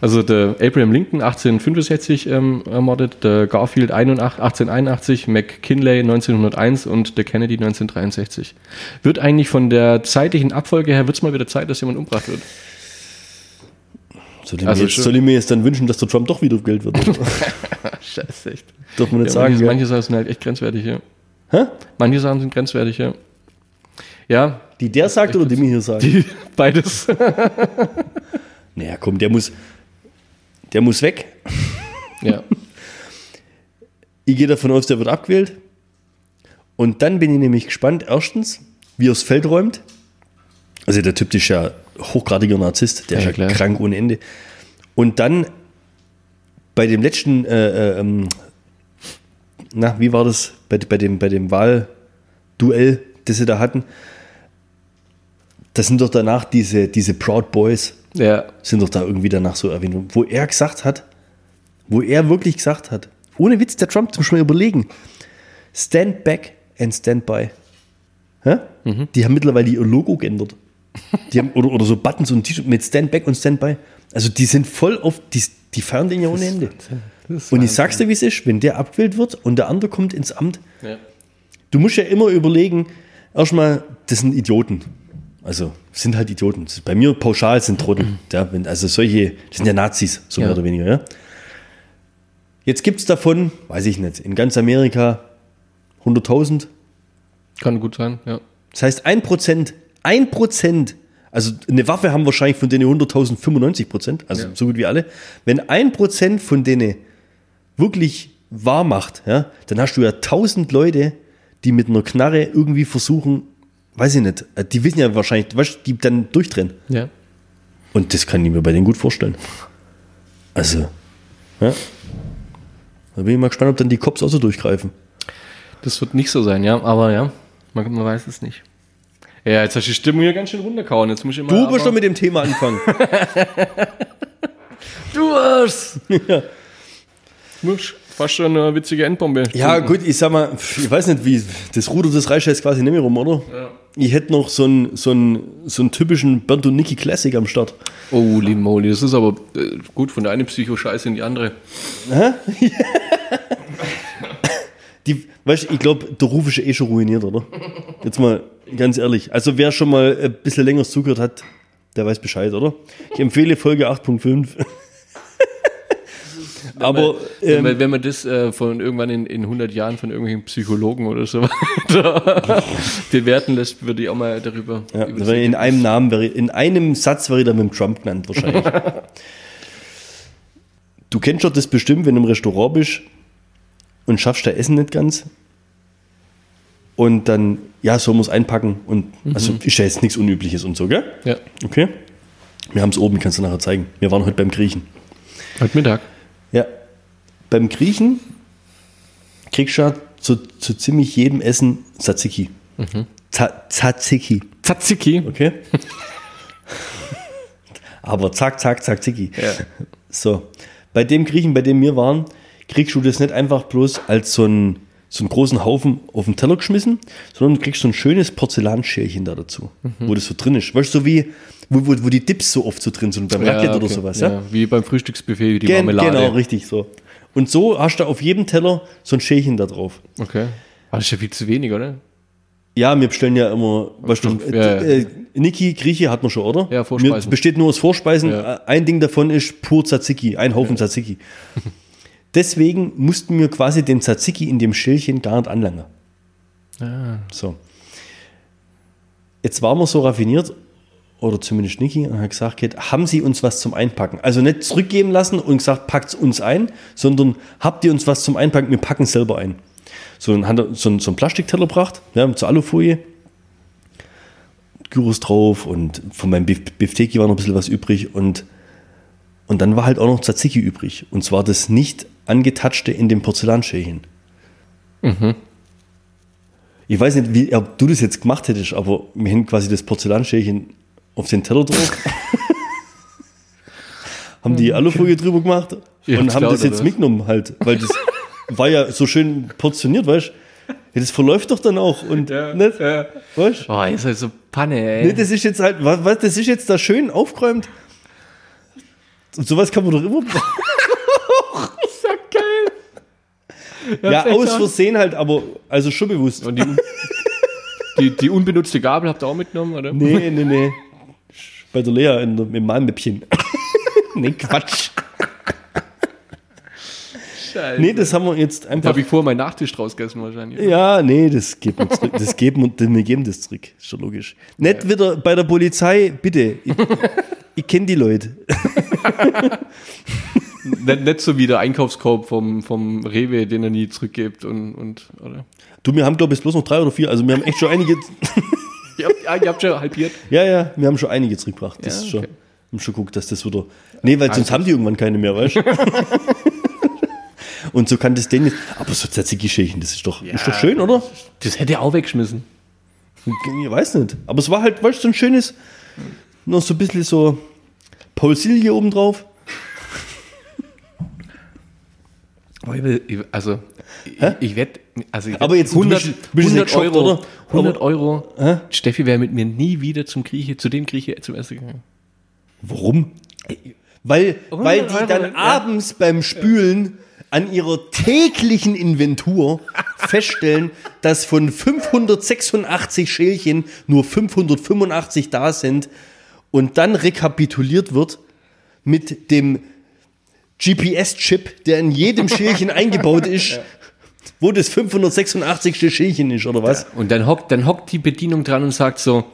Also der Abraham Lincoln 1865 ähm, ermordet, der Garfield 81, 1881, McKinley 1901 und der Kennedy 1963. Wird eigentlich von der zeitlichen Abfolge her, wird es mal wieder Zeit, dass jemand umgebracht wird? Soll ich, Also mir jetzt, soll ich mir jetzt dann wünschen, dass der Trump doch wieder gewählt wird? Scheiße, echt. Darf man nicht Ja, sagen, manche, gell? manche Sachen sind halt echt grenzwertig, ja. Hä? Manche Sachen sind grenzwertig, ja. Ja, Die der sagt oder die mir hier sagen? die, beides. Naja, komm, der muss, der muss weg. ja. Ich gehe davon aus, der wird abgewählt. Und dann bin ich nämlich gespannt, erstens, wie er das Feld räumt. Also der Typ ist ja hochgradiger Narzisst, der Ja, ist ja krank ohne Ende. Und dann bei dem letzten äh, äh, ähm, na, wie war das bei, bei dem, bei dem Wahlduell, das sie da hatten? Das sind doch danach diese, diese Proud Boys, Ja. sind doch da irgendwie danach so erwähnt, wo er gesagt hat, wo er wirklich gesagt hat, ohne Witz, der Trump, zum schon mal überlegen, stand back and stand by. Hä? Die haben mittlerweile ihr Logo geändert. Die haben, oder, oder so Buttons und T-Shirt mit Stand back und Stand by. Also die sind voll auf, die, die feiern den ja ohne Ende. Und ich sag's dir, wie es ist, wenn der abgewählt wird und der andere kommt ins Amt, Ja. du musst ja immer überlegen, erstmal, das sind Idioten. Also, sind halt Idioten. Das ist Bei mir pauschal sind Trottel. Ja, wenn, also solche, das sind ja Nazis, so Ja. mehr oder weniger. Ja. Jetzt gibt es davon, weiß ich nicht, in ganz Amerika 100.000. Kann gut sein, ja. Das heißt, ein Prozent, ein Prozent, also eine Waffe haben wahrscheinlich von denen 100.000 95 Prozent, also Ja. so gut wie alle. Wenn ein Prozent von denen wirklich wahr macht, ja, dann hast du ja 1000 Leute, die mit einer Knarre irgendwie versuchen, weiß ich nicht, äh, die wissen ja wahrscheinlich, weißt, die dann durchdrehen. Ja. Und das kann ich mir bei denen gut vorstellen. Also, ja. Da bin ich mal gespannt, ob dann die Cops auch so durchgreifen. Das wird nicht so sein, ja, aber ja, man, man weiß es nicht. Ja, jetzt hast du die Stimmung hier ganz schön runterkauen. Jetzt muss ich immer. Du musst schon mit dem Thema anfangen. Du hast! ja. Musst fast schon eine witzige Endbombe. Ja, gut, ich sag mal, ich weiß nicht, wie das Ruder des Reichs jetzt quasi nicht mehr rum, oder? Ja. Ich hätte noch so einen so einen- so einen typischen Bernd und Nicky Classic am Start. Oh, Moly, das ist aber äh, gut von der einen Psycho-Scheiße in die andere. Die, weißt ich glaube, der Ruf ist ja eh schon ruiniert, oder? Jetzt mal ganz ehrlich. Also, wer schon mal ein bisschen länger zugehört hat, der weiß Bescheid, oder? Ich empfehle Folge 8.5. Aber wenn, ähm, man, wenn man das äh, von irgendwann in, in 100 Jahren von irgendwelchen Psychologen oder so weiter bewerten lässt, würde ich auch mal darüber. ja, in einem Namen, in einem Satz wäre ich dann mit dem Trump genannt, wahrscheinlich. du kennst doch das bestimmt, wenn du im Restaurant bist und schaffst da Essen nicht ganz. Und dann, ja, so muss einpacken. Und also ist ja jetzt nichts Unübliches und so, gell? ja, Okay. Wir haben es oben, kannst du nachher zeigen. Wir waren heute beim Griechen. heute Mittag. Ja. Beim Griechen kriegst du ja zu, zu ziemlich jedem Essen Tzatziki. Ta- Tzatziki, Tzatziki. okay? Aber zack, zack, zack, zicki. Ja. So. Bei dem Griechen, bei dem wir waren, kriegst du das nicht einfach bloß als so einen, so einen großen Haufen auf den Teller geschmissen, sondern du kriegst so ein schönes Porzellanscherchen da dazu, wo das so drin ist. Weißt du, so wie, wo, wo, wo die Dips so oft so drin sind, beim Raclette oder okay. sowas, ja? ja? Wie beim Frühstücksbuffet, wie die Gen Marmelade. Genau, richtig so. Und so hast du auf jedem Teller so ein Schälchen da drauf. Okay. Aber das ist ja viel zu wenig, oder? Ja, wir bestellen ja immer, weißt du, Ja, ja. äh, Niki, Grieche hat man schon, oder? Ja, Vorspeisen. Mir besteht nur aus Vorspeisen. Ja. Ein Ding davon ist pur Tzatziki, ein Haufen Tzatziki. Deswegen mussten wir quasi den Tzatziki in dem Schälchen gar nicht anlangen. Ah. So. Jetzt waren wir so raffiniert, oder zumindest Niki, und hat gesagt, Kate, haben Sie uns was zum Einpacken? Also nicht zurückgeben lassen und gesagt, packt uns ein, sondern habt ihr uns was zum Einpacken, wir packen selber ein. So, dann hat er so, einen- so einen Plastikteller gebracht, ja, mit so Alufolie, Gyros drauf und von meinem Bif Bifteki war noch ein bisschen was übrig und, und dann war halt auch noch Tzatziki übrig. Und zwar das nicht angetatschte in dem Porzellanschälchen. Ich weiß nicht, wie, ob du das jetzt gemacht hättest, aber wir haben quasi das Porzellanschälchen auf den Teller drauf. haben die Alufolie drüber gemacht Ihr und haben das jetzt was? mitgenommen halt, weil das war ja so schön portioniert, weißt du? Ja, das verläuft doch dann auch und nicht, weißt du? Boah, ihr seid so Panne, ey. Nee, das ist jetzt halt, was, was, das ist jetzt da schön aufgeräumt. Und sowas kann man doch immer. ist ja geil. ja, aus. Versehen halt, aber also schon bewusst. Und die, die, die unbenutzte Gabel habt ihr auch mitgenommen, oder? Nee, nee, nee. Bei der Lea in, der- im Malmäppchen. nee, Quatsch. Scheiße. Nee, das haben wir jetzt Da einfach. habe ich vorher meinen Nachtisch draus gegessen wahrscheinlich. Ja, nee, das geben wir zurück. Das geben wir, wir geben das zurück. Ist schon logisch. Nicht wieder bei der Polizei, bitte. Ich, kenne die Leute. Nicht, nicht so wie der Einkaufskorb vom, vom Rewe, den er nie zurückgibt und, und oder? Du, wir haben, glaube ich, bloß noch drei oder vier. Also, wir haben echt schon einige. Ihr habt, ihr habt schon halbiert. Ja, ja, wir haben schon einige zurückgebracht. Das Ja, ist schon. okay. Haben schon geguckt, dass das wieder. Nee, weil sonst haben die irgendwann keine mehr, weißt du? Und so kann das denn. Aber so Tzatziki-Schälchen, das ist doch, ist doch schön, oder? Das hätte er auch weggeschmissen. Ich weiß nicht. Aber es war halt, weißt du, so ein schönes, noch so ein bisschen so Paul Silje oben drauf. Ich- Also, ich, ich wette, also ich Aber jetzt du 100, bist- bist nicht 100 geschockt, Euro, oder? 100 Aber- Euro. Steffi wäre mit mir nie wieder zum Grieche, zu dem Grieche zum Essen gegangen. Warum? Weil, weil die Euro, dann ja. abends beim Spülen an ihrer täglichen Inventur feststellen, dass von 586 Schälchen nur 585 da sind und dann rekapituliert wird mit dem GPS-Chip, der in jedem Schälchen eingebaut ist, wo das 586. Schälchen ist, oder was? Und dann hockt, dann hockt die Bedienung dran und sagt so,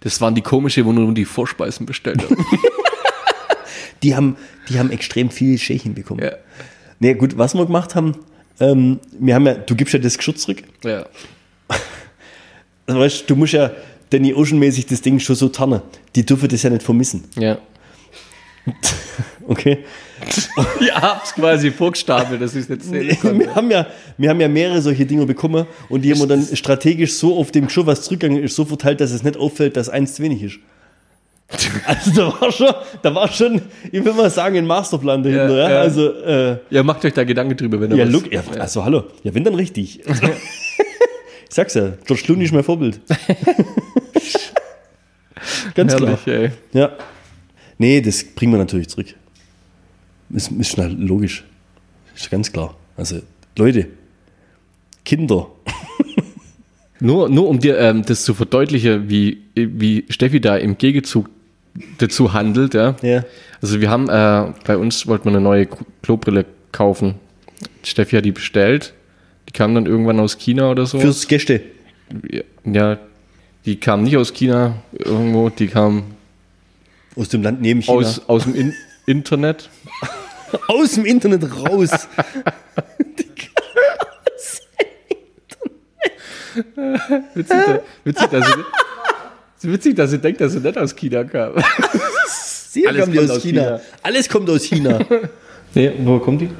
das waren die komische, wo nur die Vorspeisen bestellt haben. Die haben, die haben extrem viel Schälchen bekommen. ja. Nee, gut, was wir gemacht haben, ähm, wir haben ja, du gibst ja das Geschirr zurück. ja. Also weißt, du du musst ja Danny Ocean-mäßig das Ding schon so tarnen. Die dürfen das ja nicht vermissen. Ja. Okay? Ihr habt's quasi vorgestapelt, das ist jetzt wir, haben ja, wir haben ja mehrere solche Dinge bekommen und die haben wir dann strategisch so auf dem Geschirr, was zurückgegangen ist, so verteilt, dass es nicht auffällt, dass eins zu wenig ist. Also da war schon, da war schon, ich will mal sagen, ein Masterplan dahinter. Ja, Ja, ja. Also, äh, Ja, macht euch da Gedanken drüber, wenn ihr ja, was- look, ja, also hallo, ja, wenn dann richtig. Ich sag's ja, George Clooney ist mein Vorbild. Ganz klar. Herrlich, ey. Ja. Nee, das bringen wir natürlich zurück. Ist, ist schnell logisch. Ist ganz klar. Also, Leute, Kinder. Nur, nur um dir ähm, das zu verdeutlichen, wie, wie Steffi da im Gegenzug dazu handelt, ja. Ja. Also wir haben, äh, bei uns wollten wir eine neue Klobrille kaufen. Steffi hat die bestellt. Die kam dann irgendwann aus China oder so. Fürs Gäste. ja, die kam nicht aus China irgendwo, die kam Aus dem Land neben China. aus, aus dem In Internet. aus dem Internet raus. Witzig, da, witzig, dass sie, witzig, dass sie denkt, dass sie nicht aus China kam. Sie Alles kommt aus China. China. Alles kommt aus China. nee, wo kommt die?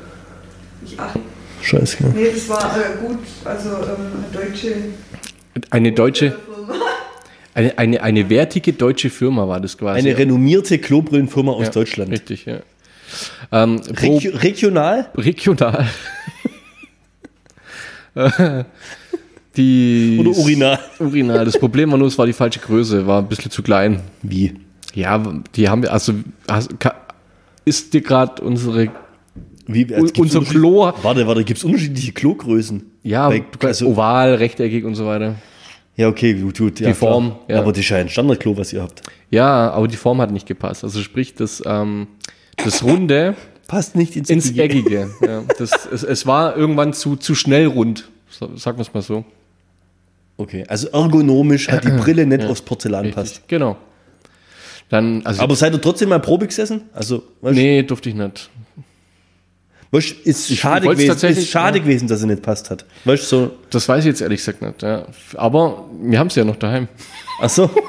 Ja, Scheiße. nee, das war äh, gut, also ähm, eine deutsche Eine deutsche, Firma. eine, eine, eine wertige deutsche Firma war das quasi. Eine renommierte Klobrillenfirma aus Ja, Deutschland. Richtig, ja. Ähm, Regio regional? regional. Die Oder urinal? Urinal. Das Problem war nur, es war die falsche Größe, war ein bisschen zu klein. Wie? Ja, die haben wir, also ist dir gerade unsere, Wie unser Klo, Warte, warte, gibt es unterschiedliche Klogrößen? ja, Bei- du kannst also- oval, rechteckig und so weiter. Ja, okay, gut, gut. Ja, Die Form, klar. ja. Aber das ist ja ein Standardklo, was ihr habt. Ja, aber die Form hat nicht gepasst. Also sprich, das, ähm, das Runde Passt nicht ins, ins Eckige. Eckige. Ja, das, es, es war irgendwann zu, zu schnell rund, sagen wir es mal so. Okay, also ergonomisch hat die Brille nicht aufs Porzellan passt. Genau. Dann, also, Aber seid ihr trotzdem mal Probe gesessen? Also, nee, durfte ich nicht. Weißt, ist schade, wollt's gewesen, ist schade ja. gewesen, dass er nicht passt hat. Weißt so, Das weiß ich jetzt ehrlich gesagt nicht. Ja. Aber wir haben es ja noch daheim. ach so.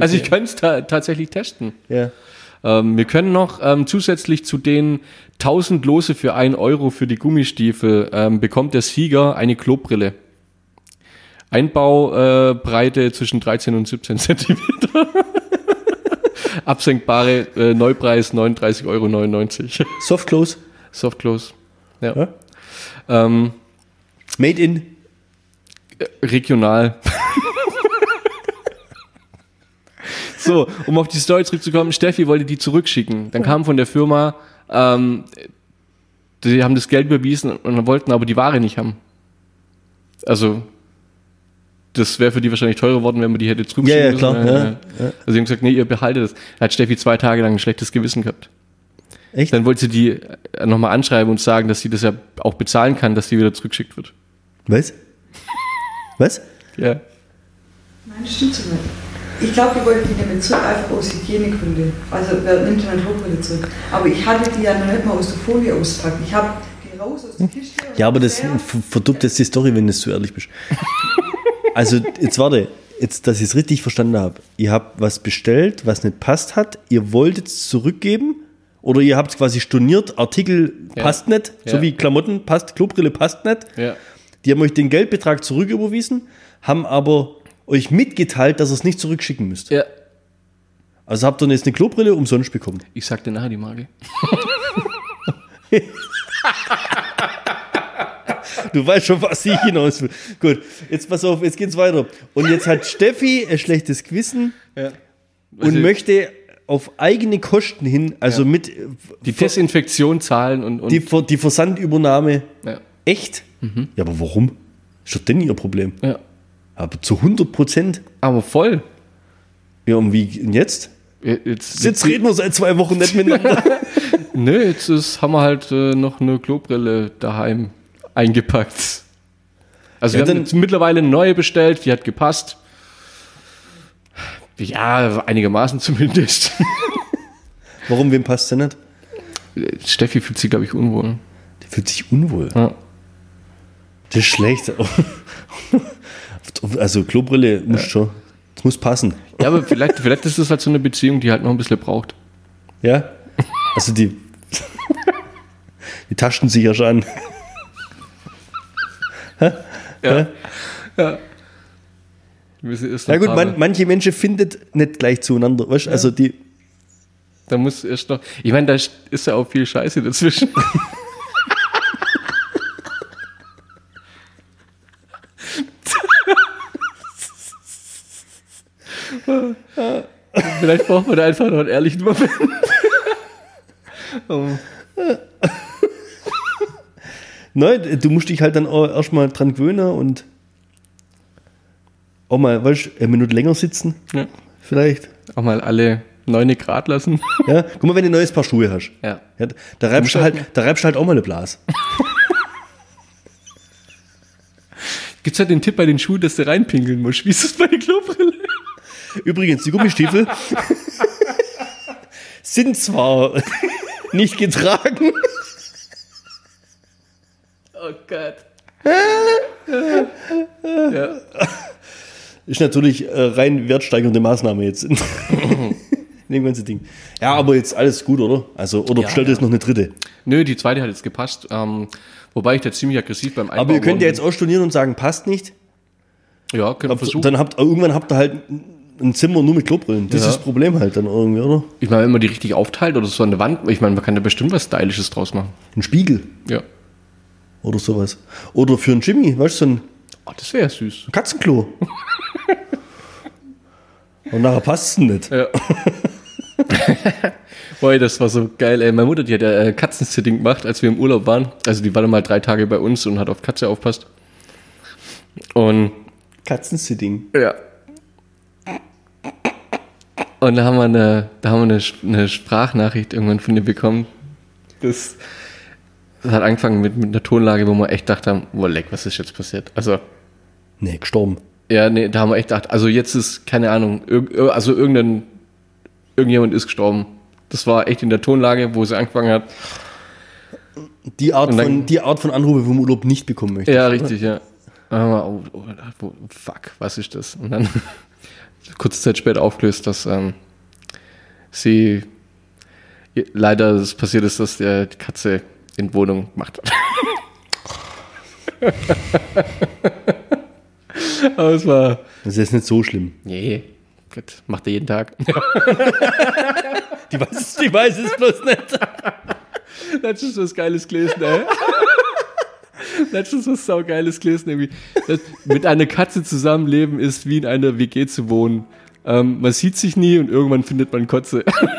Also ich könnte es ta tatsächlich testen. Ja. Ähm, wir können noch ähm, zusätzlich zu den 1000 Lose für 1 Euro für die Gummistiefel ähm, bekommt der Sieger eine Klobrille. Einbaubreite äh, Breite zwischen 13 und 17 Zentimeter. Absenkbare äh, Neupreis 39,99 Euro. Soft Close, Softclose. Ja. Ja. Ähm, made in. regional. so, um auf die Story zurückzukommen, Steffi wollte die zurückschicken. Dann kam von der Firma, ähm, die haben das Geld überwiesen und wollten aber die Ware nicht haben. Also, das wäre für die wahrscheinlich teurer geworden, wenn man die hätte zurückschicken Ja, ja, müssen. klar, ja, Also, sie haben gesagt, nee, ihr behaltet das. Da hat Steffi zwei Tage lang ein schlechtes Gewissen gehabt. Echt? Dann wollte sie die nochmal anschreiben und sagen, dass sie das ja auch bezahlen kann, dass die wieder zurückgeschickt wird. Was? Was? Ja. Nein, das stimmt so nicht. Ich glaube, die wollten die nehmen zurück, einfach aus Hygienegründen. Also, wer nimmt denn eine Klobrille zurück? Aber ich hatte die ja noch nicht mal aus der Folie auspackt. Ich habe die raus aus der Kiste. und Ja, aber das her. ver- verdirbt jetzt die Story, wenn du so ehrlich bist. Also, jetzt warte, jetzt, dass ich es richtig verstanden habe. Ihr habt was bestellt, was nicht passt hat. Ihr wolltet es zurückgeben oder ihr habt quasi storniert, Artikel Ja. passt nicht, so Ja. wie Klamotten passt, Klobrille passt nicht. Ja. Die haben euch den Geldbetrag zurücküberwiesen, haben aber euch mitgeteilt, dass ihr es nicht zurückschicken müsst. Ja. Also habt ihr jetzt eine Klobrille umsonst bekommen. Ich sag dir nachher die Marke. Du weißt schon, was ich hinaus will. Gut, jetzt pass auf, jetzt geht's weiter. Und jetzt hat Steffi ein schlechtes Gewissen und Also- möchte auf eigene Kosten hin, also mit äh, Die Desinfektion zahlen und, und die, Ver- die Versandübernahme ja. echt? Ja, aber warum? Ist doch denn ihr Problem? ja. Aber zu 100 Prozent? Aber voll. Ja, und wie und jetzt? Jetzt, Jetzt reden wir seit zwei Wochen nicht miteinander. Nö, jetzt ist, haben wir halt äh, noch eine Klobrille daheim eingepackt. Also Ja, wir haben jetzt mittlerweile eine neue bestellt, die hat gepasst. Ja, einigermaßen zumindest. Warum, wem passt denn nicht? Steffi fühlt sich, glaube ich, unwohl. Der fühlt sich unwohl. Ja. Das ist schlecht. Also Klobrille muss schon, das muss passen. Ja, aber vielleicht, vielleicht ist das halt so eine Beziehung, die halt noch ein bisschen braucht. Ja? Also die, die tasten sich ja schon an. Müssen erst Ja noch gut, man, manche Menschen findet nicht gleich zueinander. Weißt? Also die, Da muss erst noch. Ich meine, da ist ja auch viel Scheiße dazwischen. Vielleicht braucht man da einfach noch einen ehrlichen Moment. Oh. Nein, du musst dich halt dann auch erstmal dran gewöhnen und auch mal, weißt du, eine Minute länger sitzen, Ja. vielleicht. Auch mal alle neune Grad lassen. Ja, guck mal, wenn du ein neues Paar Schuhe hast. Ja. Ja, da reibst du halt, da reibst du halt auch mal eine Blase. Gibt es halt den Tipp bei den Schuhen, dass du reinpinkeln musst? Wie ist das bei der Klobrille? Übrigens, die Gummistiefel sind zwar nicht getragen, Oh Gott. ja. Ist natürlich äh, rein wertsteigernde Maßnahme jetzt in, in dem ganzen Ding. Ja, aber jetzt alles gut, oder? Also, oder Ja, bestellt ja. jetzt noch eine dritte. Nö, die zweite hat jetzt gepasst. Ähm, wobei ich da ziemlich aggressiv beim Einbau Aber ihr könnt ja jetzt auch stornieren und sagen, passt nicht. Ja, können wir versuchen. Dann habt irgendwann habt ihr halt ein Zimmer nur mit Klobrillen. Das Ja. ist das Problem halt dann irgendwie, oder? Ich meine, wenn man die richtig aufteilt oder so an der Wand, ich meine, man kann da bestimmt was Stylisches draus machen. Ein Spiegel Ja. oder sowas. Oder für einen Jimmy, weißt du, so ein Oh, das wäre süß. Katzenklo. und nachher passt es nicht. Ja. Boah, das war so geil, ey. Meine Mutter, die hat ja äh, Katzensitting gemacht, als wir im Urlaub waren. Also die war dann mal drei Tage bei uns und hat auf Katze aufpasst. Und Katzensitting. Ja. Und da haben wir eine, da haben wir eine, eine Sprachnachricht irgendwann von ihr bekommen. Das, das hat angefangen mit, mit einer Tonlage, wo wir echt dachten, oh leck, was ist jetzt passiert? Also, Nee, gestorben. Ja, nee, da haben wir echt gedacht, also jetzt ist, keine Ahnung, irg also irgendein, irgendjemand ist gestorben. Das war echt in der Tonlage, wo sie angefangen hat. Die Art, dann- von, die Art von Anrufe vom Urlaub nicht bekommen möchte. Ja, richtig, ja. Haben wir, oh, oh, oh, fuck, was ist das? Und dann kurze Zeit später aufgelöst, dass ähm, sie leider das passiert ist, dass der, die Katze in Wohnung gemacht hat. Aber es war. Das ist jetzt nicht so schlimm. Nee, Gott, macht er jeden Tag. Die weiß es, die weiß es bloß nicht. Letztens was Geiles gelesen, ey. Letztens was saugeiles gelesen, irgendwie. Das, mit einer Katze zusammenleben ist wie in einer WG zu wohnen. Ähm, man sieht sich nie und irgendwann findet man Kotze.